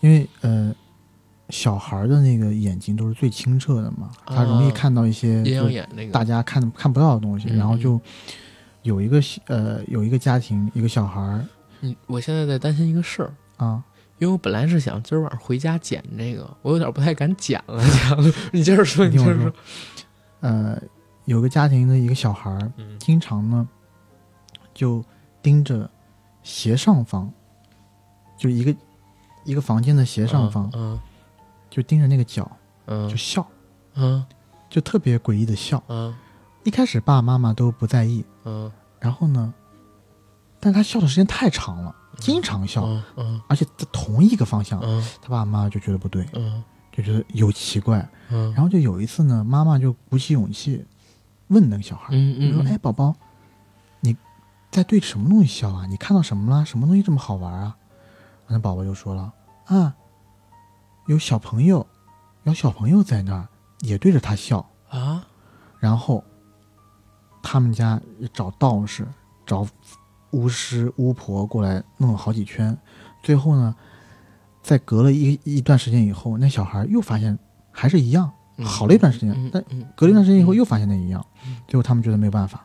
因为呃，小孩的那个眼睛都是最清澈的嘛，他容易啊看到一些阴就阳眼那个，大家看看不到的东西，嗯然后就有一个呃有一个家庭一个小孩儿嗯，我现在在担心一个事儿。啊，因为我本来是想今儿晚上回家剪这个，我有点不太敢剪了。讲，你接着说，你接着说。，呃，有个家庭的一个小孩儿嗯经常呢就盯着斜上方，就一个一个房间的斜上方，嗯就盯着那个脚嗯就笑，嗯就特别诡异的笑。嗯一开始爸爸妈妈都不在意，嗯然后呢，但是他笑的时间太长了，经常笑，嗯嗯而且在同一个方向，嗯他爸爸妈妈就觉得不对，嗯就觉得有奇怪。嗯，然后就有一次呢，妈妈就鼓起勇气问那个小孩，就说：“嗯嗯哎，宝宝，你在对什么东西笑啊？你看到什么了？什么东西这么好玩啊？”那宝宝就说了：“啊，有小朋友，有小朋友在那儿也对着他笑。啊，”然后他们家找道士、找巫师、巫婆过来弄了好几圈，最后呢，在隔了一一段时间以后，那小孩又发现还是一样，嗯好了一段时间嗯，但嗯隔了一段时间以后嗯又发现那一样，最后他们觉得没有办法，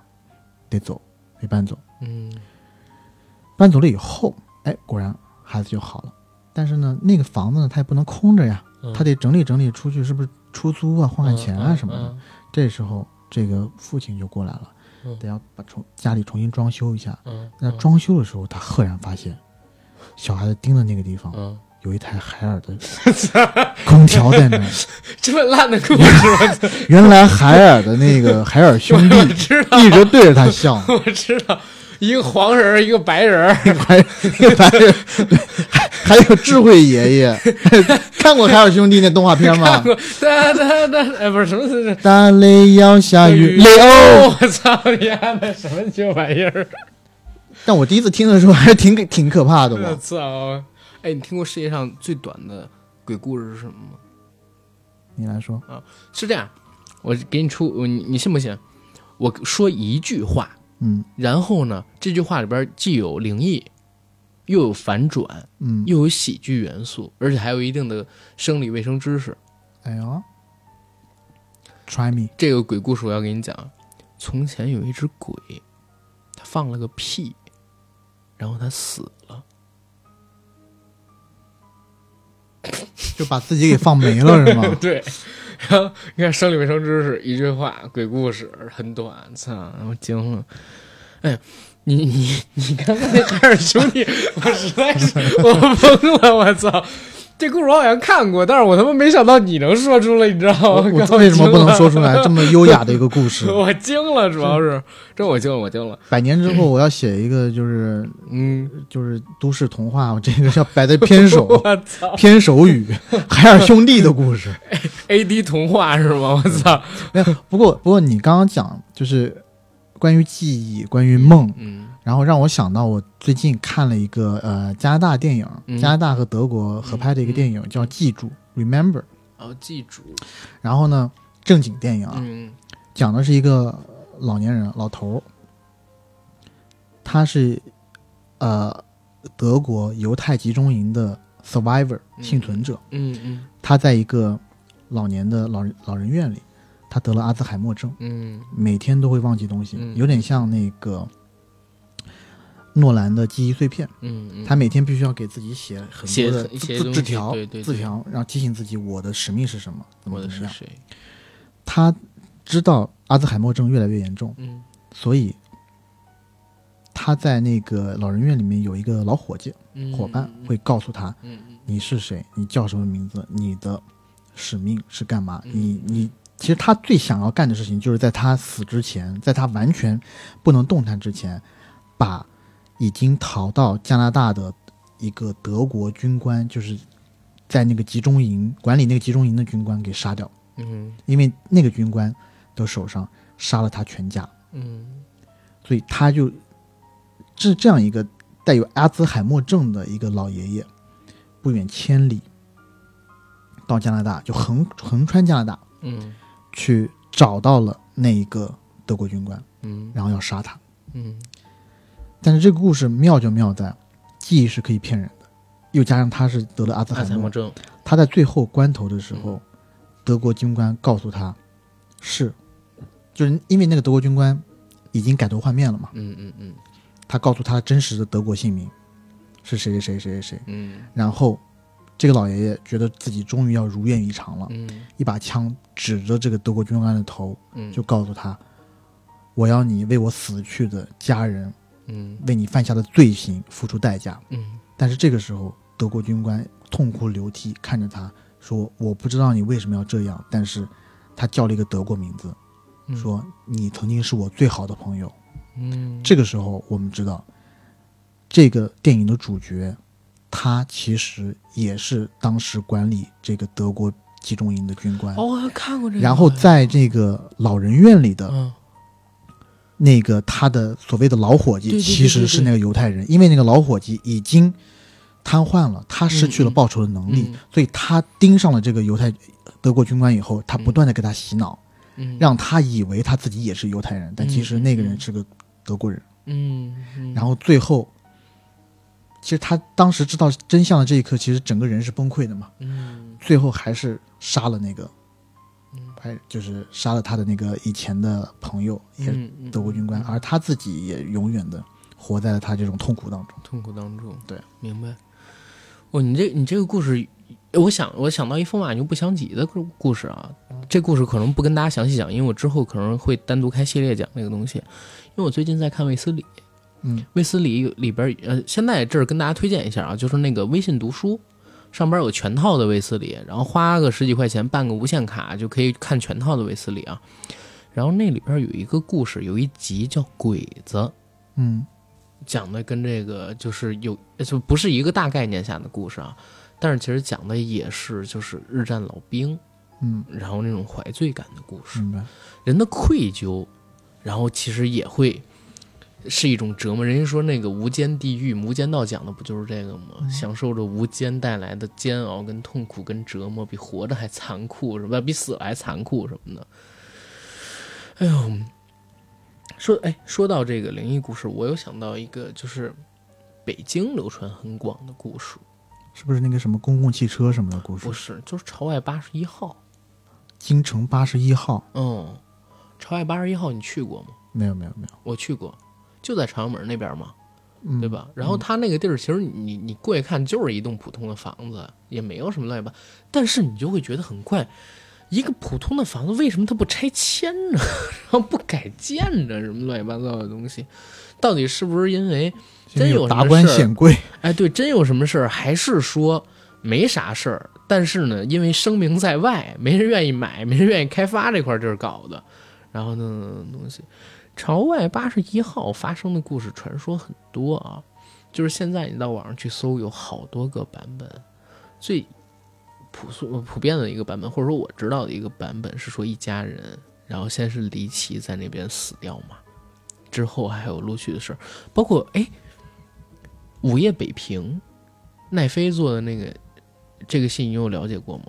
得走，得搬走。嗯搬走了以后，哎，果然孩子就好了。但是呢，那个房子呢，他也不能空着呀，嗯，他得整理整理出去，是不是出租啊，换换钱啊什么的。嗯这时候，这个父亲就过来了，嗯。得要把重家里重新装修一下。嗯，那装修的时候，他赫然发现，小孩子盯的那个地方嗯，有一台海尔的 空调在那儿。这么烂的故事，我 原来海尔的那个海尔兄弟，一直对着他笑，我知道，一个黄人儿，一个白人儿，还那个白人对，还还有智慧爷爷，看过海尔兄弟那动画片吗？哒哒哒，哎，不是什么是大雷要下雨，雷欧，我操你丫的什么旧玩意儿！但我第一次听的时候还是挺挺可怕的我？操！哎，你听过世界上最短的鬼故事是什么吗？你来说啊，是这样，我给你出，你你信不信？我说一句话，嗯然后呢，这句话里边既有灵异，又有反转，嗯，又有喜剧元素，而且还有一定的生理卫生知识。哎呦，try me，这个鬼故事我要给你讲。从前有一只鬼，他放了个屁，然后他死了。就把自己给放没了是吗？对，然后你看生理卫生知识，一句话，鬼故事很短，操，我惊了。哎，你你你刚才那 海尔兄弟，我实在是我疯了，我操！这故事我好像看过，但是我他妈没想到你能说出来，你知道吗？我我为什么不能说出来 这么优雅的一个故事？我惊了，主要是这我惊了，我惊了。百年之后我要写一个，就是 嗯，就是都市童话，我这个叫摆在偏首我操偏首语，海尔兄弟的故事。，A D 童话是吗？我操，没有，不过不过你刚刚讲就是关于记忆，关于梦，嗯。然后让我想到我最近看了一个呃加拿大电影，嗯。加拿大和德国合拍的一个电影、叫《记住》（Remember）。哦，记住，然后呢，正经电影啊，嗯。讲的是一个老年人老头儿，他是呃德国犹太集中营的 survivor 嗯。幸存者，嗯嗯。他在一个老年的老人老人院里，他得了阿兹海默症，嗯每天都会忘记东西，嗯有点像那个诺兰的记忆碎片。嗯嗯，他每天必须要给自己写很多的字很写东西字条对对对字条，然后提醒自己我的使命是什么，怎么怎么样。我的是谁？他知道阿兹海默症越来越严重，嗯所以他在那个老人院里面有一个老伙计嗯，伙伴，会告诉他你是谁，你叫什么名字，你的使命是干嘛。嗯你你其实他最想要干的事情，就是在他死之前，在他完全不能动弹之前，把已经逃到加拿大的一个德国军官，就是在那个集中营管理那个集中营的军官给杀掉，嗯。因为那个军官的手上杀了他全家。嗯。所以他就这这样一个带有阿兹海默症的一个老爷爷，不远千里到加拿大，就横横穿加拿大。嗯去找到了那一个德国军官，嗯。然后要杀他。嗯。但是这个故事妙就妙在，记忆是可以骗人的，又加上他是得了阿兹海默，症，他在最后关头的时候，德国军官告诉他，是，就是因为那个德国军官已经改头换面了嘛。嗯嗯嗯。他告诉他真实的德国姓名是谁谁谁谁谁谁，嗯。然后这个老爷爷觉得自己终于要如愿以偿了，嗯。一把枪指着这个德国军官的头，嗯，就告诉他：“我要你为我死去的家人，嗯。为你犯下的罪行付出代价。嗯”但是这个时候，德国军官痛哭流涕看着他说：“我不知道你为什么要这样，但是他叫了一个德国名字，嗯。说你曾经是我最好的朋友。”嗯。这个时候，我们知道，这个电影的主角，他其实也是当时管理这个德国集中营的军官。哦，我看过这个，然后在这个老人院里的嗯。那个他的所谓的老伙计，其实是那个犹太人，因为那个老伙计已经瘫痪了，他失去了报仇的能力，嗯。所以他盯上了这个犹太德国军官以后，他不断的给他洗脑，嗯，让他以为他自己也是犹太人，但其实嗯那个人是个德国人。嗯，嗯。然后最后，其实他当时知道真相的这一刻，其实整个人是崩溃的嘛。嗯最后还是杀了那个，嗯还就是杀了他的那个以前的朋友，也是德国军官，而他自己也永远的活在了他这种痛苦当中。痛苦当中，对，明白。哦，你这你这个故事，我想我想到一风马牛不相及的故故事啊。这故事可能不跟大家详细讲，因为我之后可能会单独开系列讲那个东西。因为我最近在看卫斯理，嗯，卫斯理里边呃，现在这儿跟大家推荐一下啊，就是那个微信读书上边有全套的卫斯理，然后花个十几块钱办个无限卡就可以看全套的卫斯理啊。然后那里边有一个故事，有一集叫《鬼子》，嗯讲的跟这个就是有就不是一个大概念下的故事啊，但是其实讲的也是就是日战老兵，嗯，然后那种怀罪感的故事，明白。人的愧疚，然后其实也会是一种折磨。人家说那个无间地狱，《无间道》讲的不就是这个吗？享受着无间带来的煎熬、跟痛苦、跟折磨，比活着还残酷，什么比死了还残酷什么的。哎呦，说哎，说到这个灵异故事，我有想到一个，就是北京流传很广的故事，是不是那个什么公共汽车什么的故事不？是，就是朝外八十一号。京城八十一号？嗯，朝外八十一号你去过吗？没有没有没有，我去过，就在朝阳门那边嘛，嗯，对？吧？然后他那个地儿，其实你你过去看就是一栋普通的房子，也没有什么乱七八，但是你就会觉得很怪，一个普通的房子为什么它不拆迁呢？然后不改建呢？什么乱七八糟的东西，到底是不是因为真有达官事儿显贵，哎，对，真有什么事儿，还是说没啥事儿？但是呢，因为声名在外，没人愿意买，没人愿意开发这块地儿搞的，然后呢，东西，朝外八十一号发生的故事传说很多啊，就是现在你到网上去搜，有好多个版本，最朴素普遍的一个版本，或者说我知道的一个版本是说一家人，然后先是离奇在那边死掉嘛，之后还有陆续的事儿，包括哎。午夜北平，奈飞做的那个这个戏，你有了解过吗？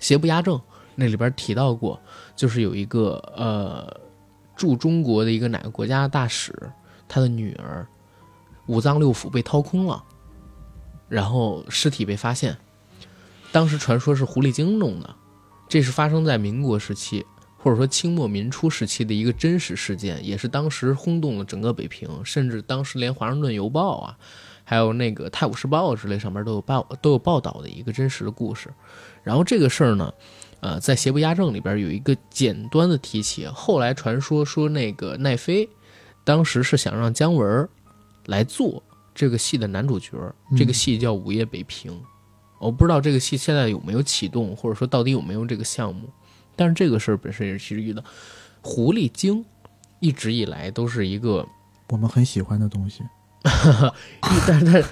邪不压正那里边提到过，就是有一个呃驻中国的一个哪个国家的大使，他的女儿五脏六腑被掏空了，然后尸体被发现，当时传说是狐狸精弄的，这是发生在民国时期。或者说清末民初时期的一个真实事件，也是当时轰动了整个北平，甚至当时连《华盛顿邮报》啊，还有那个《泰晤士报》之类上面都有报都有报道的一个真实的故事。然后这个事儿呢，呃，在《邪不压正》里边有一个简单的提起。后来传说说那个奈飞当时是想让姜文来做这个戏的男主角，这个戏叫《午夜北平》。我不知道这个戏现在有没有启动，或者说到底有没有这个项目。但是这个事儿本身也是其实遇到狐狸精，一直以来都是一个，我们很喜欢的东西。但是但是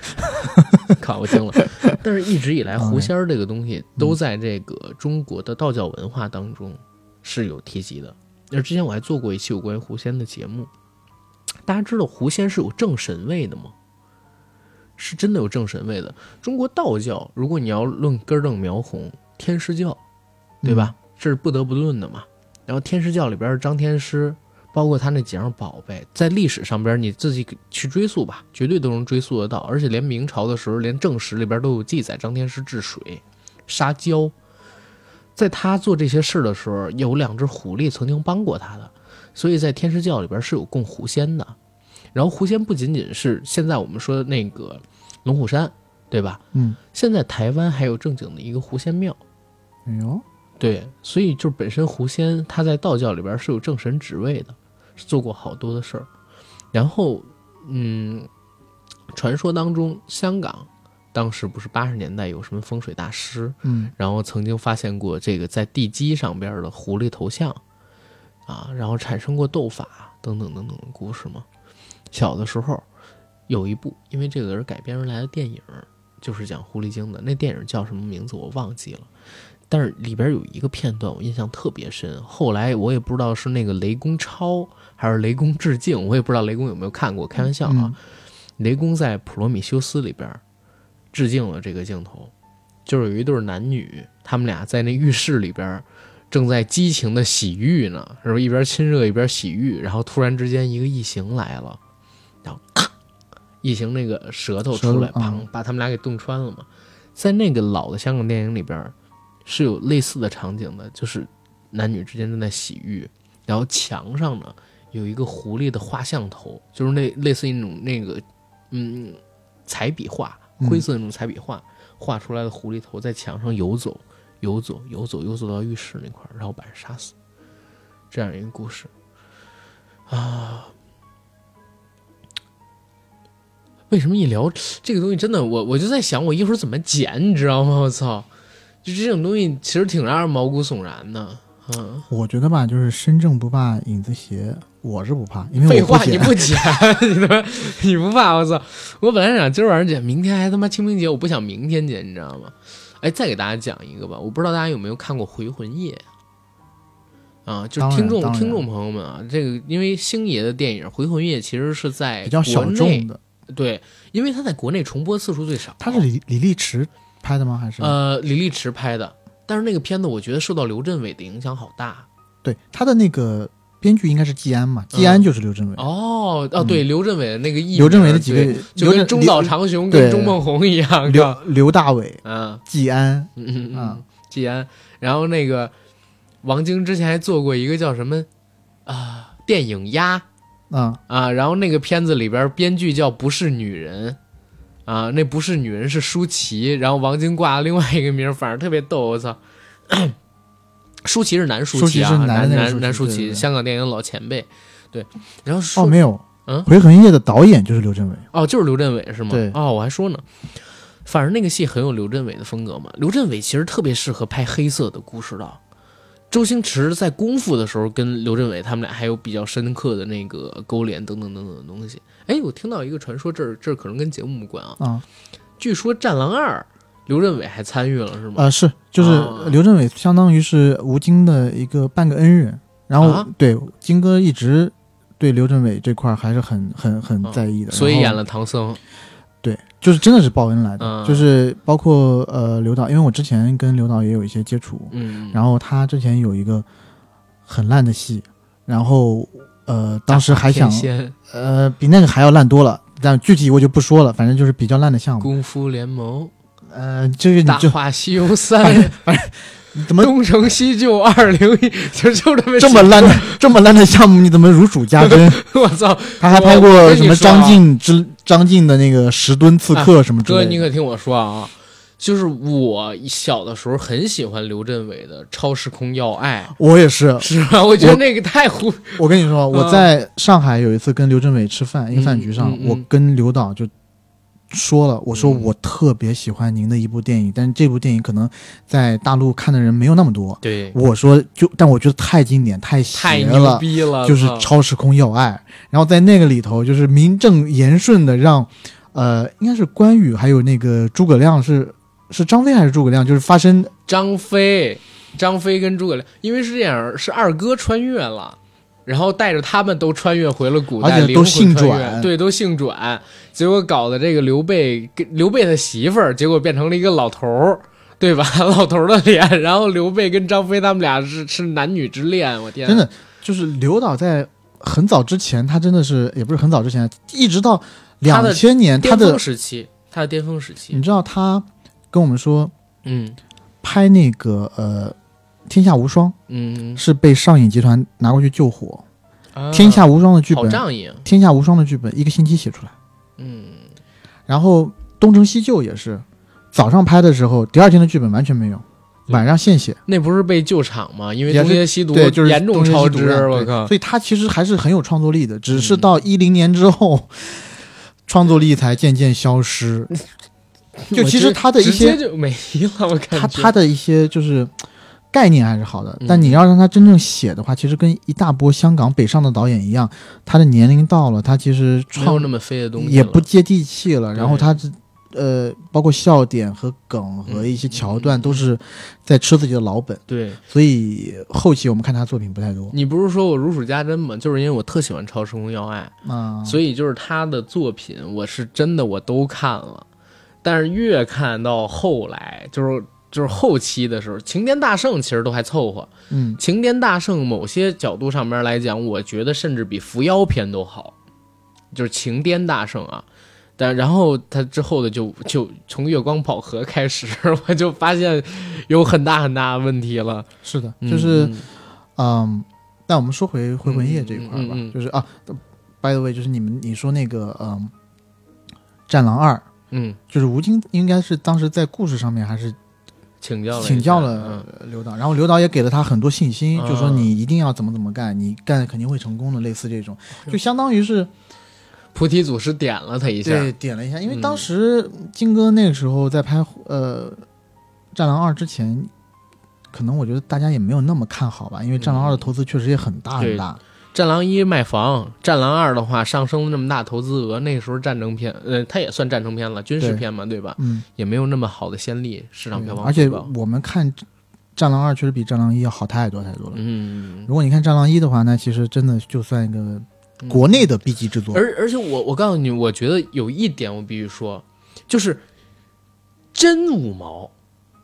靠我惊了，但是一直以来狐仙儿这个东西都在这个中国的道教文化当中是有提及的。那之前我还做过一期有关于狐仙的节目，大家知道狐仙是有正神位的吗？是真的有正神位的。中国道教，如果你要论根正苗红，天师教，对吧？这是不得不论的嘛。然后天师教里边张天师，包括他那几样宝贝，在历史上边你自己去追溯吧，绝对都能追溯得到。而且连明朝的时候，连正史里边都有记载，张天师治水、杀蛟。在他做这些事的时候，有两只狐狸曾经帮过他的，所以在天师教里边是有供狐仙的。然后狐仙不仅仅是现在我们说的那个龙虎山，对吧？嗯，现在台湾还有正经的一个狐仙庙。哎呦，对，所以就是本身狐仙他在道教里边是有正神职位的，是做过好多的事儿。然后，嗯，传说当中香港当时不是八十年代有什么风水大师，嗯然后曾经发现过这个在地基上边的狐狸头像，啊，然后产生过斗法等等等等的故事嘛。小的时候有一部因为这个人改编而来的电影，就是讲狐狸精的，那电影叫什么名字我忘记了。但是里边有一个片段我印象特别深，后来我也不知道是那个雷公抄还是雷公致敬，我也不知道雷公有没有看过，开玩笑啊。嗯雷公在《普罗米修斯》里边致敬了这个镜头，就是有一对男女，他们俩在那浴室里边正在激情的洗浴呢，是不是一边亲热一边洗浴？然后突然之间一个异形来了，然后咔，异形那个舌头出来，砰，把他们俩给洞穿了嘛。在那个老的香港电影里边，是有类似的场景的，就是男女之间正在洗浴，然后墙上呢有一个狐狸的画像头，就是那类似于那种那个嗯彩笔画，嗯灰色那种彩笔画。画出来的狐狸头在墙上游走，游走，游走，游走到浴室那块儿，然后把人杀死，这样一个故事啊。为什么一聊这个东西，真的我我就在想，我一会儿怎么剪，你知道吗？我操，就这种东西其实挺让人毛骨悚然的。嗯，我觉得吧，就是身正不怕影子斜，我是不怕，因为废话。你不剪，你他妈你不怕？我操！我本来想今儿晚上剪，明天还他妈清明节，我不想明天剪，你知道吗？哎，再给大家讲一个吧，我不知道大家有没有看过《回魂夜》啊？就是听众听众朋友们啊，这个因为星爷的电影《回魂夜》其实是在比较小众的，对，因为他在国内重播次数最少。他是李李立池拍的吗？还是？呃李立池拍的，但是那个片子我觉得受到刘镇伟的影响好大。对，他的那个编剧应该是季安嘛，季安就是刘镇伟。嗯哦哦，对，刘镇伟的那个艺名，刘镇伟的几个，就跟中岛长雄跟钟梦红一样，刘？刘大伟、嗯季安，嗯嗯嗯嗯，季安，然后那个王晶之前还做过一个叫什么啊、电影鸭啊，啊，然后那个片子里边编剧叫不是女人啊，那不是女人是舒淇，然后王晶挂了另外一个名，反正特别逗，我操。舒淇是男舒淇啊，是男男男舒淇，香港电影老前辈。对，然后说哦，没有，嗯回魂夜》的导演就是刘镇伟。哦，就是刘镇伟是吗？对哦，我还说呢，反正那个戏很有刘镇伟的风格嘛。刘镇伟其实特别适合拍黑色的故事的。周星驰在《功夫》的时候跟刘镇伟他们俩还有比较深刻的那个勾连等等等等的东西。哎，我听到一个传说，这儿这儿可能跟节目无关啊。啊，据说《战狼二》刘镇伟还参与了是吗？呃，是，就是哦刘镇伟相当于是吴京的一个半个恩人，然后、啊对金哥一直对刘镇伟这块儿还是很很很在意的，所以演了唐僧。对，就是真的是报恩来的，嗯。就是包括呃刘导，因为我之前跟刘导也有一些接触，嗯，然后他之前有一个很烂的戏，然后呃当时还想呃比那个还要烂多了，但具体我就不说了，反正就是比较烂的项目。功夫联盟、呃，这个《大你就话西游三》你怎么东成西就二零一，就就这么这么烂的这么烂的项目，你怎么如数家珍？我操！他还拍过什么张晋之张晋的那个十吨刺客什么之哥，类的。你可听我说啊，就是我小的时候很喜欢刘镇伟的《超时空要爱我也是》，，是吧？我觉得那个太胡，我跟你说，我在上海有一次跟刘镇伟吃饭，一个饭局上嗯，嗯我跟刘导就说了，我说嗯我特别喜欢您的一部电影，但是这部电影可能在大陆看的人没有那么多。对，我说就，但我觉得太经典，太太牛邪了。逼了，就是超时空要爱，然后在那个里头，就是名正言顺的让，呃，应该是关羽还有那个诸葛亮是是张飞还是诸葛亮，就是发生张飞，张飞跟诸葛亮，因为是这样，是二哥穿越了。然后带着他们都穿越回了古代，都姓转。对，都姓转。结果搞的这个刘备跟刘备的媳妇儿，结果变成了一个老头儿，对吧？老头儿的脸，然后刘备跟张飞他们俩是是男女之恋，我天，真的就是刘导在很早之前，他真的是也不是很早之前，一直到两千年，他巅峰的时期，他的巅峰时期。你，知道他跟我们说嗯。拍那个呃《天下无双》嗯，是被上影集团拿过去救火，啊天下无双》的剧本，《仗义，天下无双》的剧本一个星期写出来。嗯，然后《东成西就》也是，早上拍的时候，第二天的剧本完全没有，晚上现写。那不是被救场吗？因为东邪西毒对，就是严重超支，我靠！所以他其实还是很有创作力的，只是嗯到一零年之后，创作力才渐渐消失。就其实他的一些，就没了，我感觉他他的一些就是概念还是好的，嗯但你要让他真正写的话，其实跟一大波香港北上的导演一样，他的年龄到了，他其实创那么飞的东西，也不接地气了，然后他这呃，包括笑点和梗和一些桥段都是在吃自己的老本，对。所以后期我们看他作品不太多你不是说我如数家珍吗？就是因为我特喜欢《超时空要爱》，啊。所以就是他的作品，我是真的我都看了，但是越看到后来，就是就是后期的时候，晴天大圣其实都还凑合。嗯晴天大圣某些角度上面来讲，我觉得甚至比伏妖篇都好，就是晴天大圣啊。但然后他之后的就就从月光宝盒开始，我就发现有很大很大的问题了。是的，嗯就是嗯嗯，那我们说回回魂夜这一块儿吧，嗯嗯嗯就是啊，by the way，就是你们你说那个嗯，战狼二，嗯，就是吴京应该是当时在故事上面还是请教了请教了刘导，然后刘导也给了他很多信心，嗯就说你一定要怎么怎么干，你干肯定会成功的，类似这种，就相当于是菩提祖师点了他一下。对点了一下，因为嗯当时金哥那个时候在拍呃《战狼二》之前。可能我觉得大家也没有那么看好吧，因为《战狼二》的投资确实也很大很大。战狼一卖房，战狼二的话上升了那么大投资额，那个时候战争片，呃，它也算战争片了，军事片嘛，对吧？嗯，也没有那么好的先例，市场票房而且我们看《战狼二》确实比《战狼一》要好太多太多了。嗯，如果你看《战狼一》的话，那其实真的就算一个国内的 B 级制作。而而且我我告诉你，我觉得有一点我必须说，就是真五毛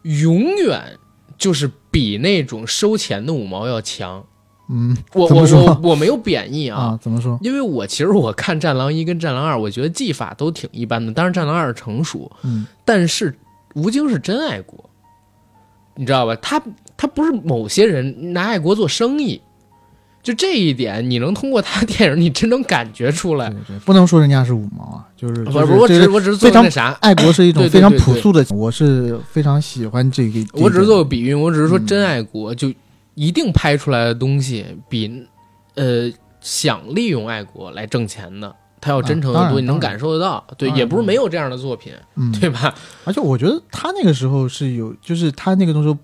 永远就是比那种收钱的五毛要强。嗯我我说我我没有贬义啊，啊，怎么说？因为我其实我看《战狼一》跟《战狼二》，我觉得技法都挺一般的，当然《战狼二》成熟，嗯但是吴京是真爱国，你知道吧？他他不是某些人拿爱国做生意，就这一点，你能通过他电影，你真能感觉出来对。对，不能说人家是五毛啊，就是不，就是不，我只是我只是做非常那啥，爱国是一种非常朴素的，我是非常喜欢这个。我只是做个比喻，我只是说嗯真爱国，就一定拍出来的东西比呃想利用爱国来挣钱的，他要真诚的多，你能感受得到。对，也不是没有这样的作品，嗯，对吧？而且我觉得他那个时候是有，就是他那个时候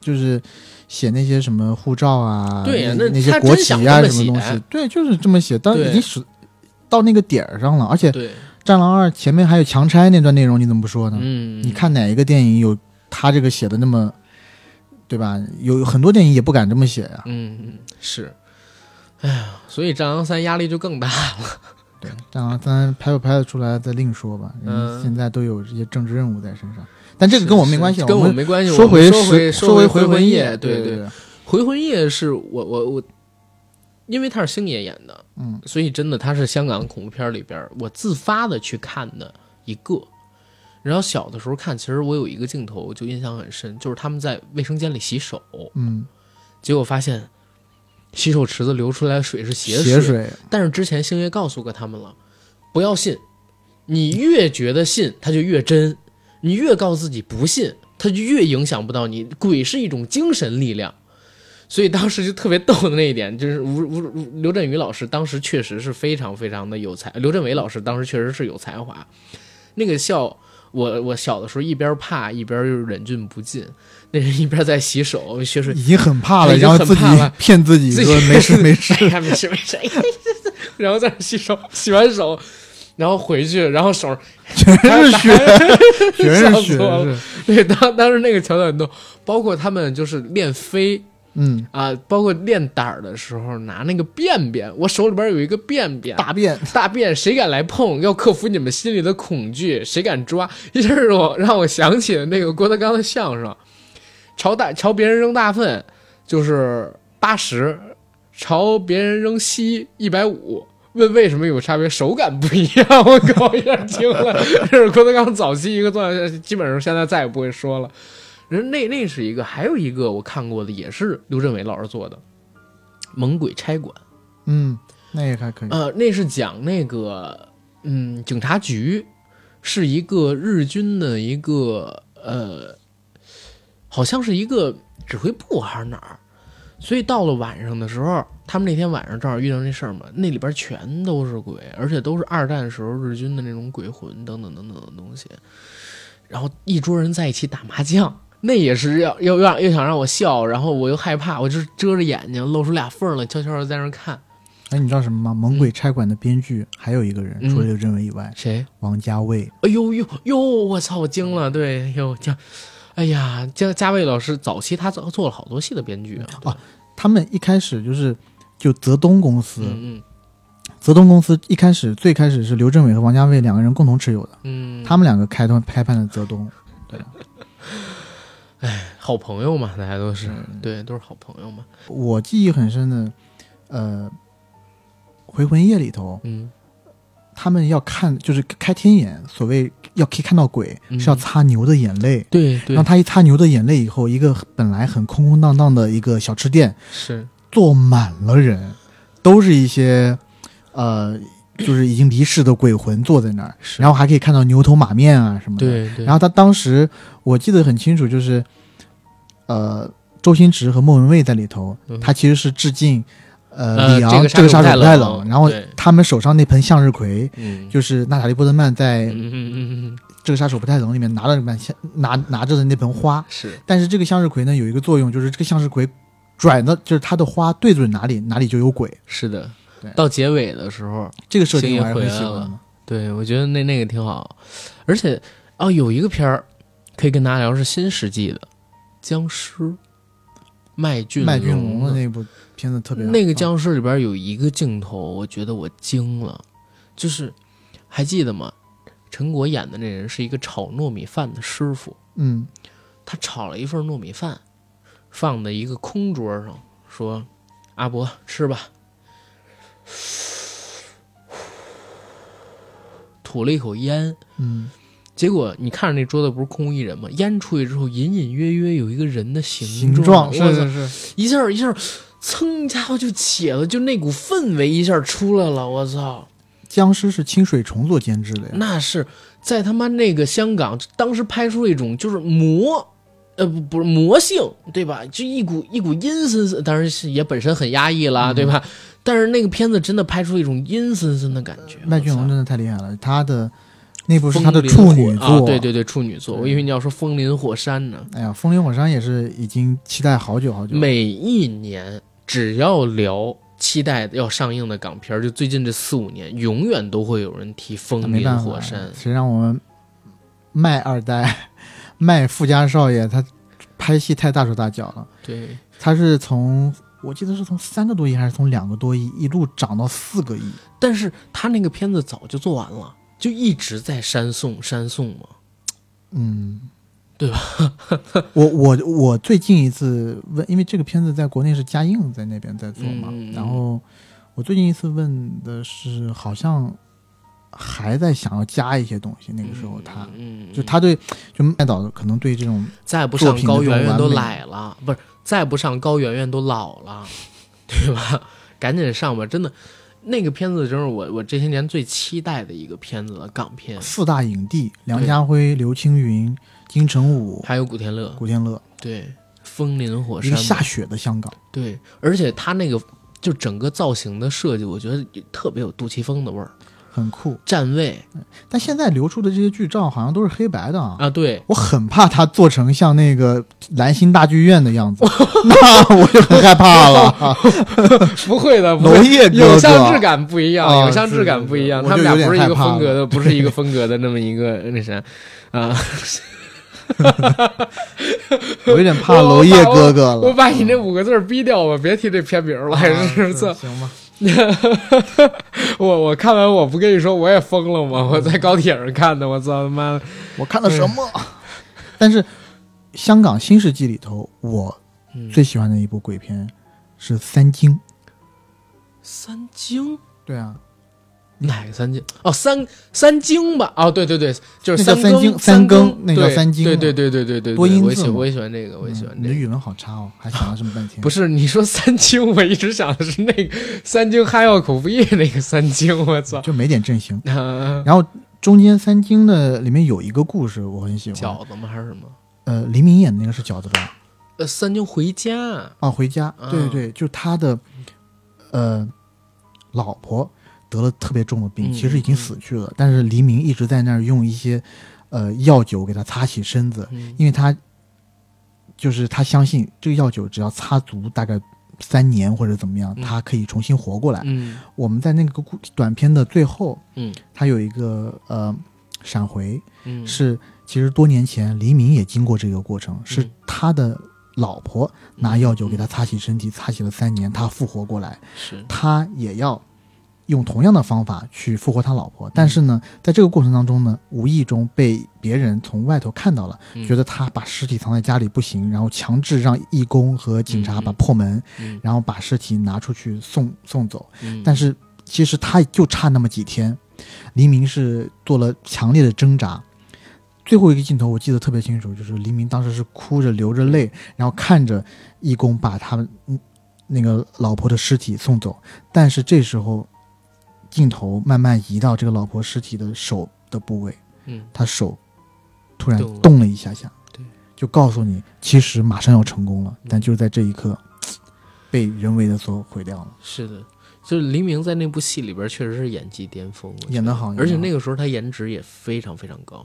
就是写那些什么护照啊，对呀那那些国旗啊什么东西，对，就是这么写，但对已经是到那个点儿上了。而且《对，战狼二》前面还有强拆那段内容，你怎么不说呢？嗯，你看哪一个电影有他这个写的那么，对吧？有很多电影也不敢这么写呀、嗯，嗯是，哎呀，所以《战狼三》压力就更大了。对，《战狼三》拍不拍得出来再另说吧。人嗯现在都有这些政治任务在身上，但这个跟我没关系跟我没关系。说回我说回说回回魂夜，对对对，回魂夜是我我我，因为他是星爷演的，嗯所以真的他是香港恐怖片里边我自发的去看的一个。然后小的时候看，其实我有一个镜头就印象很深，就是他们在卫生间里洗手，嗯，结果发现洗手池子流出来的水是血血水，但是之前星爷告诉过他们了，不要信，你越觉得信，它就越真；你越告诉自己不信，它就越影响不到你。鬼是一种精神力量，所以当时就特别逗的那一点，就是吴吴吴刘振宇老师当时确实是非常非常的有才，刘镇伟老师当时确实是有才华，那个笑。我我小的时候一边怕一边又忍俊不禁，那人一边在洗手，血水已经很怕了，然后自己 骗自己说没事 没事。哎呀，没事没事，然后在那洗手，洗完手，然后回去，然后手 全是血，全笑是血，对当当时那个桥段都，包括他们就是练飞嗯，啊，包括练胆儿的时候拿那个便便，我手里边有一个便便大便，大便，谁敢来碰？要克服你们心里的恐惧，谁敢抓？一下让我让我想起了那个郭德纲的相声，朝大朝别人扔大粪就是八十，朝别人扔稀一百五。问为什么有差别？手感不一样。我搞，一下惊了。这是郭德纲早期一个段子，基本上现在再也不会说了。人那那是一个，还有一个我看过的，也是刘镇伟老师做的《猛鬼差馆》。嗯，那也还可以。呃，那是讲那个，嗯，警察局是一个日军的一个呃，好像是一个指挥部还是哪儿，所以到了晚上的时候，他们那天晚上正好遇到那事儿嘛，那里边全都是鬼，而且都是二战时候日军的那种鬼魂等等等等的东西，然后一桌人在一起打麻将。那也是要要让又想让我笑，然后我又害怕，我就遮着眼睛露出俩缝来，悄悄的在那看。哎，你知道什么吗？《猛鬼差馆》的编剧还有一个人，嗯除了刘镇伟以外，谁？王家卫。哎呦呦呦！我操，我惊了。对，哟姜，哎呀，姜家卫老师早期他做做了好多戏的编剧啊。啊他们一开始就是就泽东公司，嗯泽东公司一开始最开始是刘镇伟和王家卫两个人共同持有的，嗯嗯，他们两个开端开办的泽东。好朋友嘛，大家都是，嗯。对，都是好朋友嘛。我记忆很深的，呃，《回魂夜》里头，嗯。他们要看就是开天眼，所谓要可以看到鬼，嗯。是要擦牛的眼泪。对对。然后他一擦牛的眼泪以后，一个本来很空空荡荡的一个小吃店，是，坐满了人，都是一些呃，就是已经离世的鬼魂坐在那儿，然后还可以看到牛头马面啊什么的。对对。然后他当时我记得很清楚，就是呃，周星驰和莫文蔚在里头，嗯他其实是致敬呃呃李昂这个杀手这个杀手不太冷然后他们手上那盆向日葵。嗯，就是娜塔莉波特曼在《这个杀手不太冷》里面拿了满向拿拿着的那盆花，是但是这个向日葵呢有一个作用，就是这个向日葵转的，就是它的花对准哪里，哪里就有鬼。是的对。到结尾的时候，这个设定星爷我还是很回来了喜欢。对我觉得那那个挺好，而且哦，有一个片儿可以跟大家聊是新世纪的僵尸，麦浚麦浚龙龙的那部片子特别好那个僵尸里边有一个镜头，我觉得我惊了，就是还记得吗？陈果演的那人是一个炒糯米饭的师傅，嗯他炒了一份糯米饭，放在一个空桌上，说：“阿伯吃吧。”吐了一口烟，嗯，结果你看着那桌子不是空无一人吗？烟出去之后，隐隐约约有一个人的形形状，是我操是是，一下一下，噌家伙就起了，就那股氛围一下出来了，我操！僵尸是清水虫做监制的呀。那是在他妈那个香港，当时拍出了一种就是魔，呃不不是魔性，对吧？就一股一股阴森森，当然是也本身很压抑啦，嗯对吧？但是那个片子真的拍出一种阴森森的感觉。麦浚龙真的太厉害了，他的那部是他的处女作，啊，对对对，处女作。对我以为你要说《风林火山》呢。哎呀，风林火山也是已经期待好久好久。每一年只要聊期待要上映的港片儿，就最近这四五年，永远都会有人提《风林火山》。谁让我们卖二代、麦富家少爷他拍戏太大手大脚了。对，他是从我记得是从三个多亿还是从两个多亿一路涨到四个亿。但是他那个片子早就做完了，就一直在删送删送嘛。嗯，对吧？我我我最近一次问，因为这个片子在国内是嘉映在那边在做嘛，然后我最近一次问的是，好像还在想要加一些东西。那个时候他、嗯，嗯就他对就麦导可能对这种再不上高圆圆都完美懒了，不是再不上高圆圆都老了，对吧？赶紧上吧！真的，那个片子就是我我这些年最期待的一个片子了，港片，四大影帝梁家辉、刘青云、金城武、还有古天乐，古天乐，对，风林火山，一个下雪的香港。对，而且他那个就整个造型的设计，我觉得特别有杜琪峰的味儿。很酷，站位但现在流出的这些剧照好像都是黑白的啊，啊，对，我很怕它做成像那个蓝星大剧院的样子，那我就很害怕了。不会的，不娄会。烨哥哥，影像质感不一样，哦影像质感不一样，他们俩不是一个风格的，不是一个风格的那么一个那啥啊。我有点怕娄烨哥哥了。我把你那五个字儿逼掉吧，别提这片名了，还啊是这。行吧？我我看完我不跟你说我也疯了吗？我在高铁上看的，我操他妈的！我看的什么？但是香港新世纪里头，我嗯最喜欢的一部鬼片是《三惊》。三惊对啊，哪个三更？哦，三三更吧？哦，对对对，就是三更三三更那叫对三更嘛对对对对对对，我也喜多音字嘛我也喜欢这个，我也喜欢这个。嗯你的语文好差哦，还想了这么半天。不是你说三更，我一直想的是那个三更哈药口服液那个三更，我操！就没点阵型。啊然后中间三更的里面有一个故事我很喜欢，饺子吗？还是什么？呃，黎明演的那个是饺子吧？呃，三更回家。啊，回家，对对，就他的呃老婆得了特别重的病，嗯其实已经死去了，但是黎明一直在那儿用一些呃药酒给他擦洗身子，嗯。因为他就是他相信这个药酒只要擦足大概三年或者怎么样，嗯。他可以重新活过来。嗯。我们在那个故短片的最后，嗯。他有一个呃闪回，嗯，是其实多年前黎明也经过这个过程，是嗯他的老婆拿药酒给他擦洗身体，擦洗了三年，他复活过来，是。他也要用同样的方法去复活他老婆，但是呢，在这个过程当中呢，无意中被别人从外头看到了，嗯。觉得他把尸体藏在家里不行，然后强制让义工和警察嗯。把破门，嗯。然后把尸体拿出去送送走。嗯，但是其实他就差那么几天，黎明是做了强烈的挣扎。最后一个镜头我记得特别清楚，就是黎明当时是哭着流着泪，然后看着义工把他们嗯那个老婆的尸体送走，但是这时候镜头慢慢移到这个老婆尸体的手的部位，嗯。他手突然动了一下下，对，就告诉你其实马上要成功了，但嗯就是在这一刻 被人为的所毁掉了。是的，就是黎明在那部戏里边确实是演技巅峰，演得。好演得好而且那个时候他颜值也非常非常高。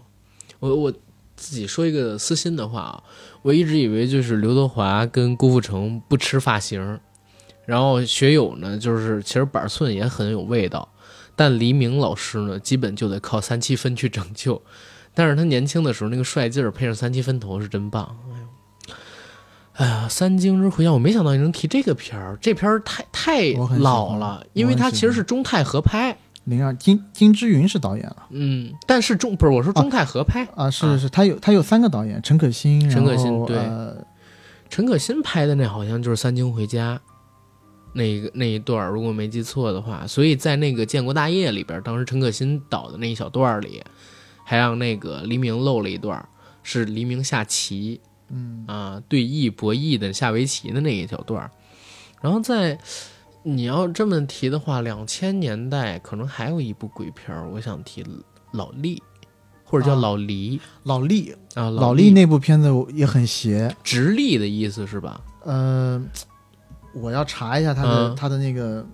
我我自己说一个私心的话啊，我一直以为就是刘德华跟郭富城不吃发型，然后学友呢就是其实板寸也很有味道，但黎明老师呢基本就得靠三七分去拯救。但是他年轻的时候那个帅劲儿配上三七分头是真棒，哎呀，《三更日回家》，我没想到你能提这个片儿，这片儿太太老了，因为它其实是中泰合拍，零二金金之云是导演了。嗯，但是中不是我说中泰合拍，啊，是是，他有他有三个导演，陈可辛，陈可辛对呃。陈可辛拍的那好像就是《三更回家》那个那一段儿，如果没记错的话，所以在那个《建国大业》里边，当时陈可辛导的那一小段里，还让那个黎明露了一段，是黎明下棋，嗯。啊对弈博弈的下围棋的那一小段，然后在你要这么提的话，两千年代可能还有一部鬼片儿，我想提老李，或者叫啊。老黎。老厉啊，老李厉那部片子也很邪，直立的意思是吧？呃，我要查一下他的、嗯他的那个，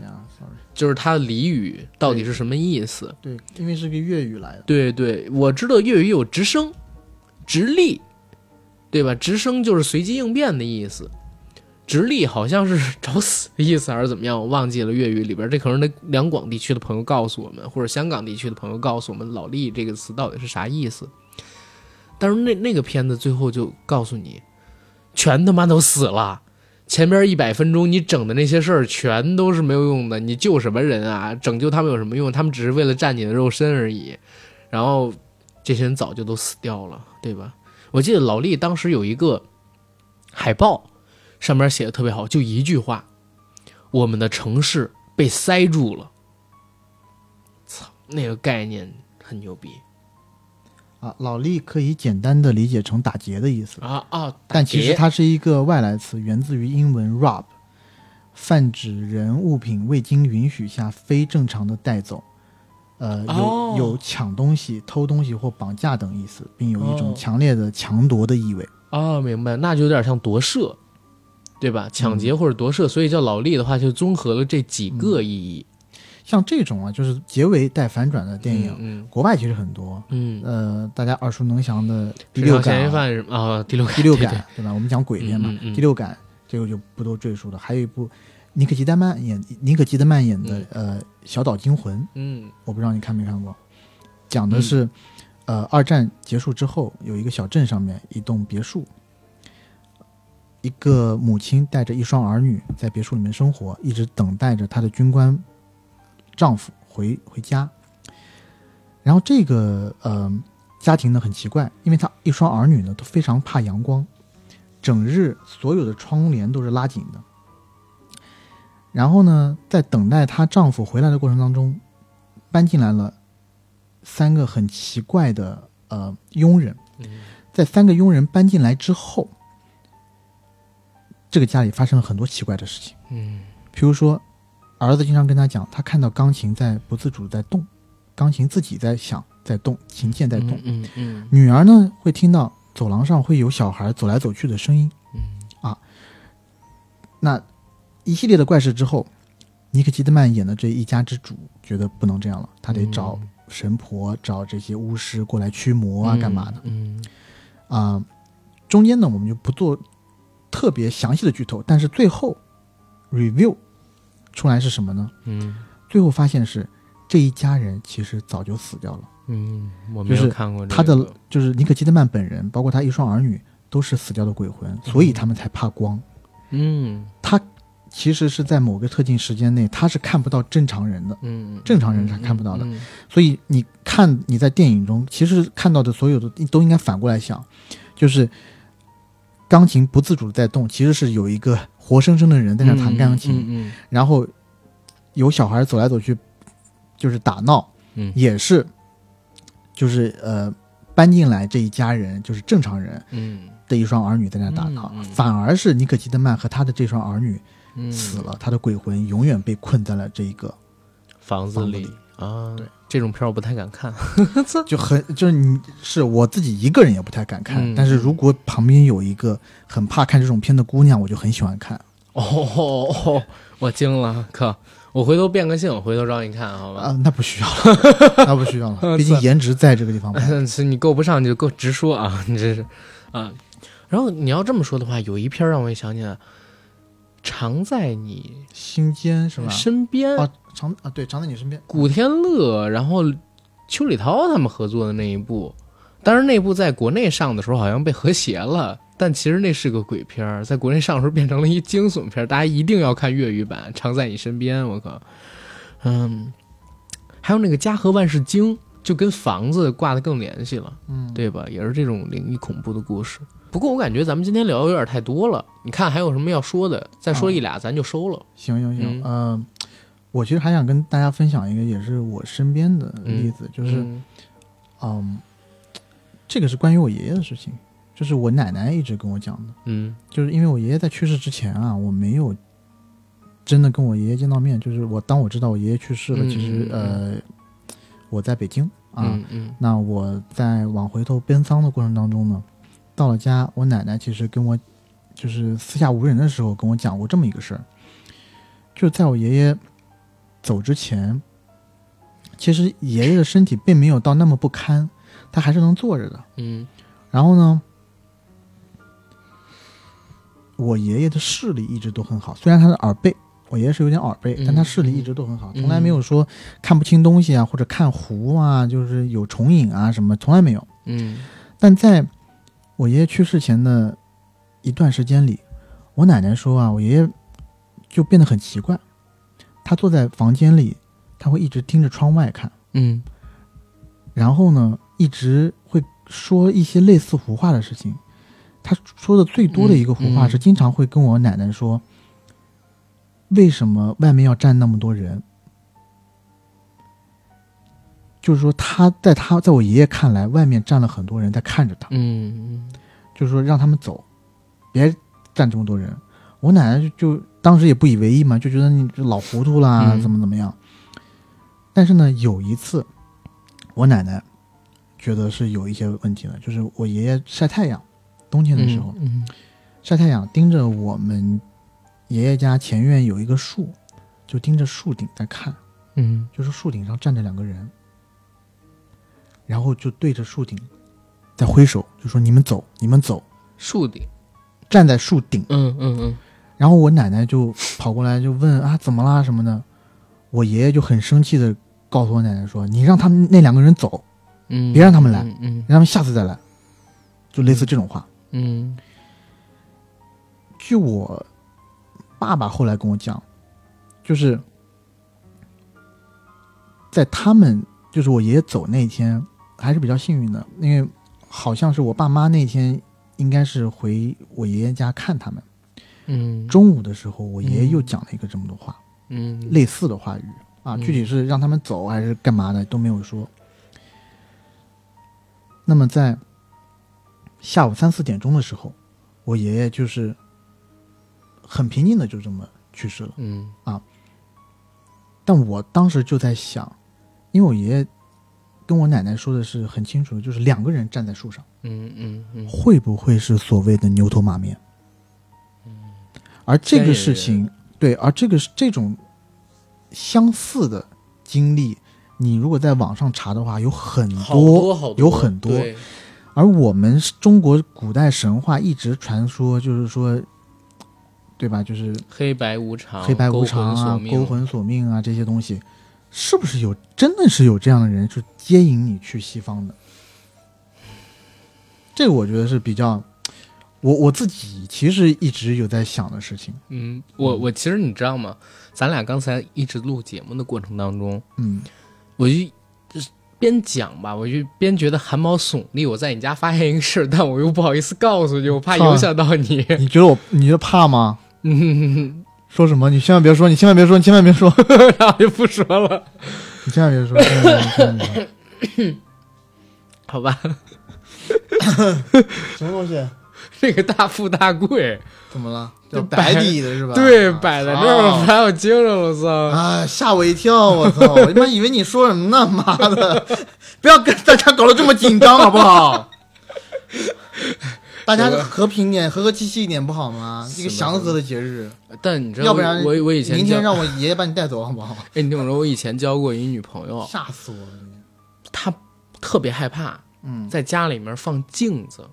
呀，sorry，就是他的俚语到底是什么意思？对，因为是个粤语来的，对对，我知道粤语有直升、直立，对吧？直升就是随机应变的意思，直立好像是找死的意思还是怎么样？我忘记了粤语里边，这可能那两广地区的朋友告诉我们，或者香港地区的朋友告诉我们“老力”这个词到底是啥意思。但是那那个片子最后就告诉你，全他妈都死了。前边一百分钟你整的那些事儿全都是没有用的，你救什么人啊？拯救他们有什么用？他们只是为了占你的肉身而已。然后这些人早就都死掉了，对吧？我记得老力当时有一个海报，上面写的特别好，就一句话：“我们的城市被塞住了。”操，那个概念很牛逼啊，老力可以简单的理解成打劫的意思，啊啊！但其实它是一个外来词，源自于英文 rob，泛指人物品未经允许下非正常的带走，呃，有、哦有抢东西、偷东西或绑架等意思，并有一种哦强烈的强夺的意味。哦，明白，那就有点像夺舍，对吧？抢劫或者夺舍，所以叫老力的话，就综合了这几个意义。像这种啊，就是结尾带反转的电影，嗯国外其实很多。嗯，呃，大家耳熟能详的第六感嫌疑犯啊？第六感，第六对感，对吧？我们讲鬼片嘛，第六感这个就不多赘述了。还有一部尼可基德曼演尼可基德曼演的、呃《小岛惊魂》，嗯我不知道你看没看过，讲的是、呃二战结束之后，有一个小镇上面一栋别墅，一个母亲带着一双儿女在别墅里面生活，一直等待着她的军官丈夫回回家。然后这个呃家庭呢很奇怪，因为她一双儿女呢都非常怕阳光，整日所有的窗帘都是拉紧的。然后呢，在等待她丈夫回来的过程当中，搬进来了三个很奇怪的呃佣人。嗯在三个佣人搬进来之后，这个家里发生了很多奇怪的事情。嗯比如说，儿子经常跟他讲，他看到钢琴在不自主地在动，钢琴自己在响，在动，琴键在动。嗯嗯女儿呢会听到走廊上会有小孩走来走去的声音。嗯那一系列的怪事之后，尼克基德曼演的这一家之主觉得不能这样了，他得找神婆、找这些巫师过来驱魔啊，干嘛的？嗯啊、中间呢我们就不做特别详细的剧透，但是最后 review 出来是什么呢？嗯。最后发现是这一家人其实早就死掉了，嗯，我没有就是看过这他的就是尼可基德曼本人，包括他一双儿女都是死掉的鬼魂，所以他们才怕光。嗯。他其实是在某个特定时间内，他是看不到正常人的，嗯，正常人是看不到的。嗯。所以你看你在电影中，其实看到的所有的都应该反过来想，就是钢琴不自主的在动，其实是有一个活生生的人在那弹钢琴，嗯然后有小孩走来走去，就是打闹，嗯。也是，就是呃搬进来这一家人就是正常人嗯。的一双儿女在那打闹，嗯嗯反而是尼可基德曼和他的这双儿女嗯，死了，他的鬼魂永远被困在了这一个，房子里房子里。啊，对，这种片儿我不太敢看。就很就是你是我自己一个人也不太敢看，嗯但是如果旁边有一个很怕看这种片的姑娘，我就很喜欢看哦 我惊了，可我回头变个性，回头让你看好吧？啊，那不需要了，那不需要了，毕竟颜值在这个地方嘛。是你够不上你就够直说啊，你这是啊。然后你要这么说的话，有一片让我也想起来，常在你心间是吧？身边，啊，常啊，对，常在你身边。古天乐，然后邱礼涛他们合作的那一部，当然那部在国内上的时候好像被和谐了，但其实那是个鬼片儿，在国内上的时候变成了一惊悚片儿，大家一定要看粤语版《常在你身边》。我靠，嗯，还有那个《家和万事兴》，就跟房子挂的更联系了。嗯，对吧？也是这种灵异恐怖的故事。不过我感觉咱们今天聊的有点太多了，你看还有什么要说的？再说一俩咱就收了。行行行，嗯。呃，我其实还想跟大家分享一个，也是我身边的例子，就是嗯。嗯，这个是关于我爷爷的事情，就是我奶奶一直跟我讲的，嗯。就是因为我爷爷在去世之前啊，我没有真的跟我爷爷见到面，就是我当我知道我爷爷去世了，嗯其实嗯。呃我在北京啊，嗯嗯。那我在往回头奔丧的过程当中呢，到了家，我奶奶其实跟我就是私下无人的时候跟我讲过这么一个事儿，就是在我爷爷走之前，其实爷爷的身体并没有到那么不堪，他还是能坐着的。嗯然后呢，我爷爷的视力一直都很好，虽然他的耳背，我爷爷是有点耳背，嗯但他视力一直都很好，嗯从来没有说看不清东西啊，或者看糊啊，就是有重影啊什么，从来没有。嗯但在我爷爷去世前的一段时间里，我奶奶说啊，我爷爷就变得很奇怪，他坐在房间里，他会一直盯着窗外看，嗯然后呢，一直会说一些类似胡话的事情。他说的最多的一个胡话是，经常会跟我奶奶说：“为什么外面要站那么多人？”就是说，他在他在我爷爷看来，外面站了很多人在看着他。嗯就是说让他们走，别站这么多人。我奶奶就就当时也不以为意嘛，就觉得你这老糊涂啦，嗯怎么怎么样。但是呢，有一次，我奶奶觉得是有一些问题的，就是我爷爷晒太阳，冬天的时候、嗯晒太阳，盯着我们爷爷家前院有一个树，就盯着树顶在看，嗯就是树顶上站着两个人，然后就对着树顶在挥手，就说你们走，你们走。树顶，站在树顶，嗯嗯嗯然后我奶奶就跑过来就问啊怎么啦什么的，我爷爷就很生气的告诉我奶奶说，你让他们那两个人走，嗯，别让他们来嗯让他们下次再来，就类似这种话。嗯据我爸爸后来跟我讲，就是在他们就是我爷爷走那天还是比较幸运的，因为好像是我爸妈那天应该是回我爷爷家看他们，嗯中午的时候我爷爷又讲了一个这么多话。嗯类似的话语啊，嗯具体是让他们走还是干嘛的都没有说。那么在下午三四点钟的时候，我爷爷就是很平静的就这么去世了。嗯啊但我当时就在想，因为我爷爷跟我奶奶说的是很清楚的，就是两个人站在树上，嗯嗯嗯会不会是所谓的牛头马面？而这个事情，对，而这个是这种相似的经历，你如果在网上查的话，有很好多好多有很多。对而我们中国古代神话一直传说，就是说，对吧？就是黑白无常，黑白无常啊、勾魂索命啊这些东西，是不是有真的是有这样的人，就接引你去西方的？这个我觉得是比较，我我自己其实一直有在想的事情，嗯，我我其实你知道吗？咱俩刚才一直录节目的过程当中，嗯，我就就是边讲吧，我就边觉得汗毛耸立。我在你家发现一个事儿，但我又不好意思告诉你，我怕影响到你。你觉得我你觉得怕吗？嗯，说什么？你千万别说，你千万别说，你千万别说，然后就不说了，你千万别说，千万别说别说好吧？什么东西？这个大富大贵，怎么了？就摆底的是吧？对，啊摆在这儿，了把我惊着了，我操！啊！吓我一跳！我操！我他妈 以为你说什么呢？妈的！不要跟大家搞得这么紧张，好不好？大家和平一点，和和气气一点，不好吗？一个祥和的节日，但你知道，要不然我我以前明天让我爷爷把你带走，好不好？哎，你听我说，我以前交过一女朋友，吓死我了！她特别害怕嗯，在家里面放镜子，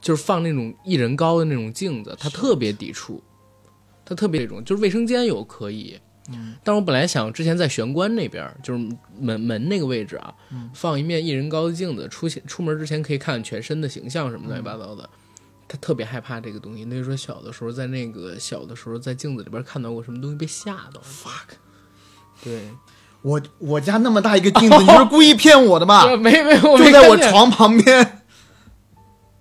就是放那种一人高的那种镜子，她特别抵触。她特别这种，就是卫生间有可以，嗯，但是我本来想之前在玄关那边，就是门门那个位置啊，嗯放一面一人高的镜子，出现出门之前可以看全身的形象什么乱七八糟的。她特别害怕这个东西。那时候小的时候，在那个小的时候，在镜子里边看到过什么东西，被吓到。fuck，对，我我家那么大一个镜子，你是故意骗我的吧？没没，我就没在我床旁边。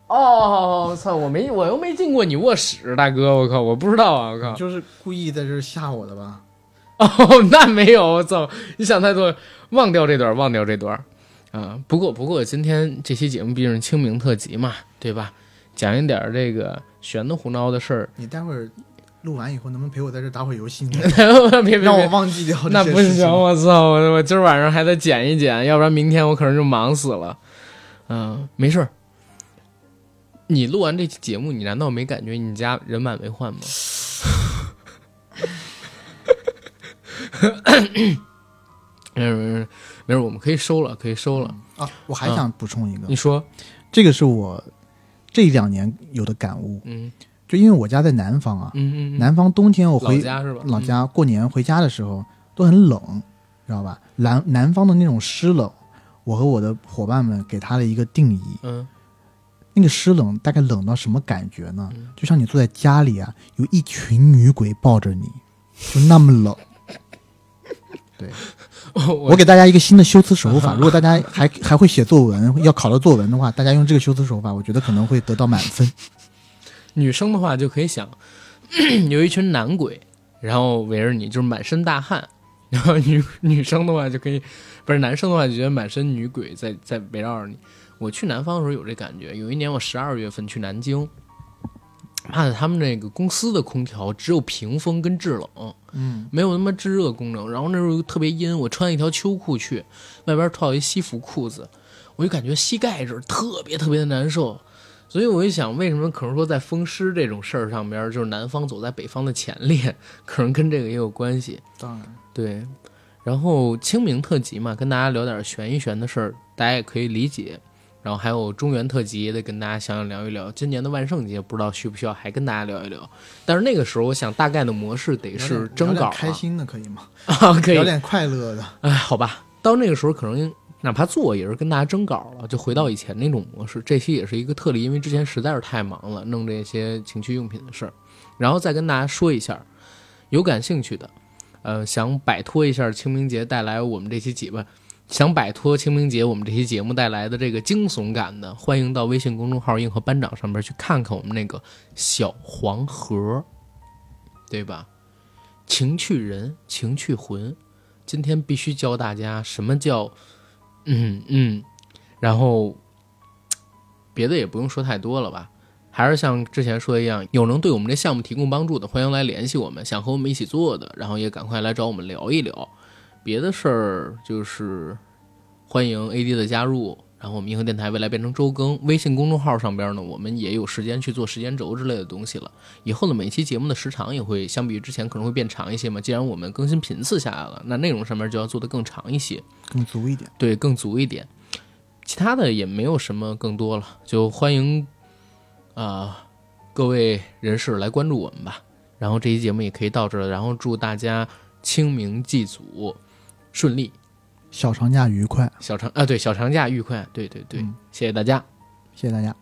哦，我操！我没，我又没进过你卧室，大哥，我靠，我不知道啊，我靠。就是故意在这吓我的吧？哦，那没有，我操！你想太多，忘掉这段，忘掉这段。啊，不过不过，今天这期节目毕竟是清明特辑嘛，对吧？讲一点这个玄的胡闹的事儿，你待会儿录完以后，能不能陪我在这打会儿游戏呢？别别让我，忘记掉那不行，我操！我我今儿晚上还得剪一剪，要不然明天我可能就忙死了。嗯，没事儿。你录完这期节目，你难道没感觉你家人满为患吗？没事没事没事，我们可以收了，可以收了。啊！我还想补充一个，你说，这个是我这两年有的感悟，嗯就因为我家在南方啊，嗯嗯嗯，南方冬天我老回家是吧？老家过年回家的时候都很冷，知道吧？南南方的那种湿冷，我和我的伙伴们给他的一个定义，嗯，那个湿冷大概冷到什么感觉呢嗯？就像你坐在家里啊，有一群女鬼抱着你，就那么冷。对，嗯，我给大家一个新的修辞手法，如果大家还还会写作文，要考到作文的话，大家用这个修辞手法，我觉得可能会得到满分。女生的话就可以想，有一群男鬼，然后围着你，就是满身大汗。然后女女生的话就可以，不是男生的话就觉得满身女鬼在在围绕着你。我去南方的时候有这感觉，有一年我十二月份去南京，妈的，他们那个公司的空调只有屏风跟制冷，嗯，没有他妈制热功能。然后那时候特别阴，我穿一条秋裤去，外边套一西服裤子，我就感觉膝盖这儿特别特别的难受。所以我就想，为什么可能说在风湿这种事儿上边，就是南方走在北方的前列，可能跟这个也有关系。当然，对，然后清明特辑嘛，跟大家聊点悬一悬的事儿，大家也可以理解。然后还有中原特辑也得跟大家想想聊一聊。今年的万圣节不知道需不需要还跟大家聊一聊。但是那个时候，我想大概的模式得是征稿、啊、开心的可以吗？啊，可以聊。点快乐的。哎，好吧，到那个时候可能哪怕做也是跟大家征稿了，就回到以前那种模式。这期也是一个特例，因为之前实在是太忙了，弄这些情趣用品的事儿。然后再跟大家说一下，有感兴趣的，呃，想摆脱一下清明节带来我们这期节目，想摆脱清明节我们这期节目带来的这个惊悚感的，欢迎到微信公众号“硬核班长”上面去看看我们那个小黄盒，对吧？情趣人，情趣魂。今天必须教大家什么叫，嗯嗯，然后别的也不用说太多了吧，还是像之前说的一样，有能对我们这项目提供帮助的，欢迎来联系我们，想和我们一起做的，然后也赶快来找我们聊一聊。别的事儿就是欢迎 AD 的加入，然后我们银河电台未来变成周更，微信公众号上边呢，我们也有时间去做时间轴之类的东西了。以后的每期节目的时长也会相比于之前可能会变长一些嘛。既然我们更新频次下来了，那内容上面就要做得更长一些，更足一点。对，更足一点。其他的也没有什么更多了，就欢迎啊、各位人士来关注我们吧。然后这期节目也可以到这儿了，然后祝大家清明祭祖顺利，小长假愉快，小长啊对小长假愉快，对对对，嗯谢谢大家。谢谢大家。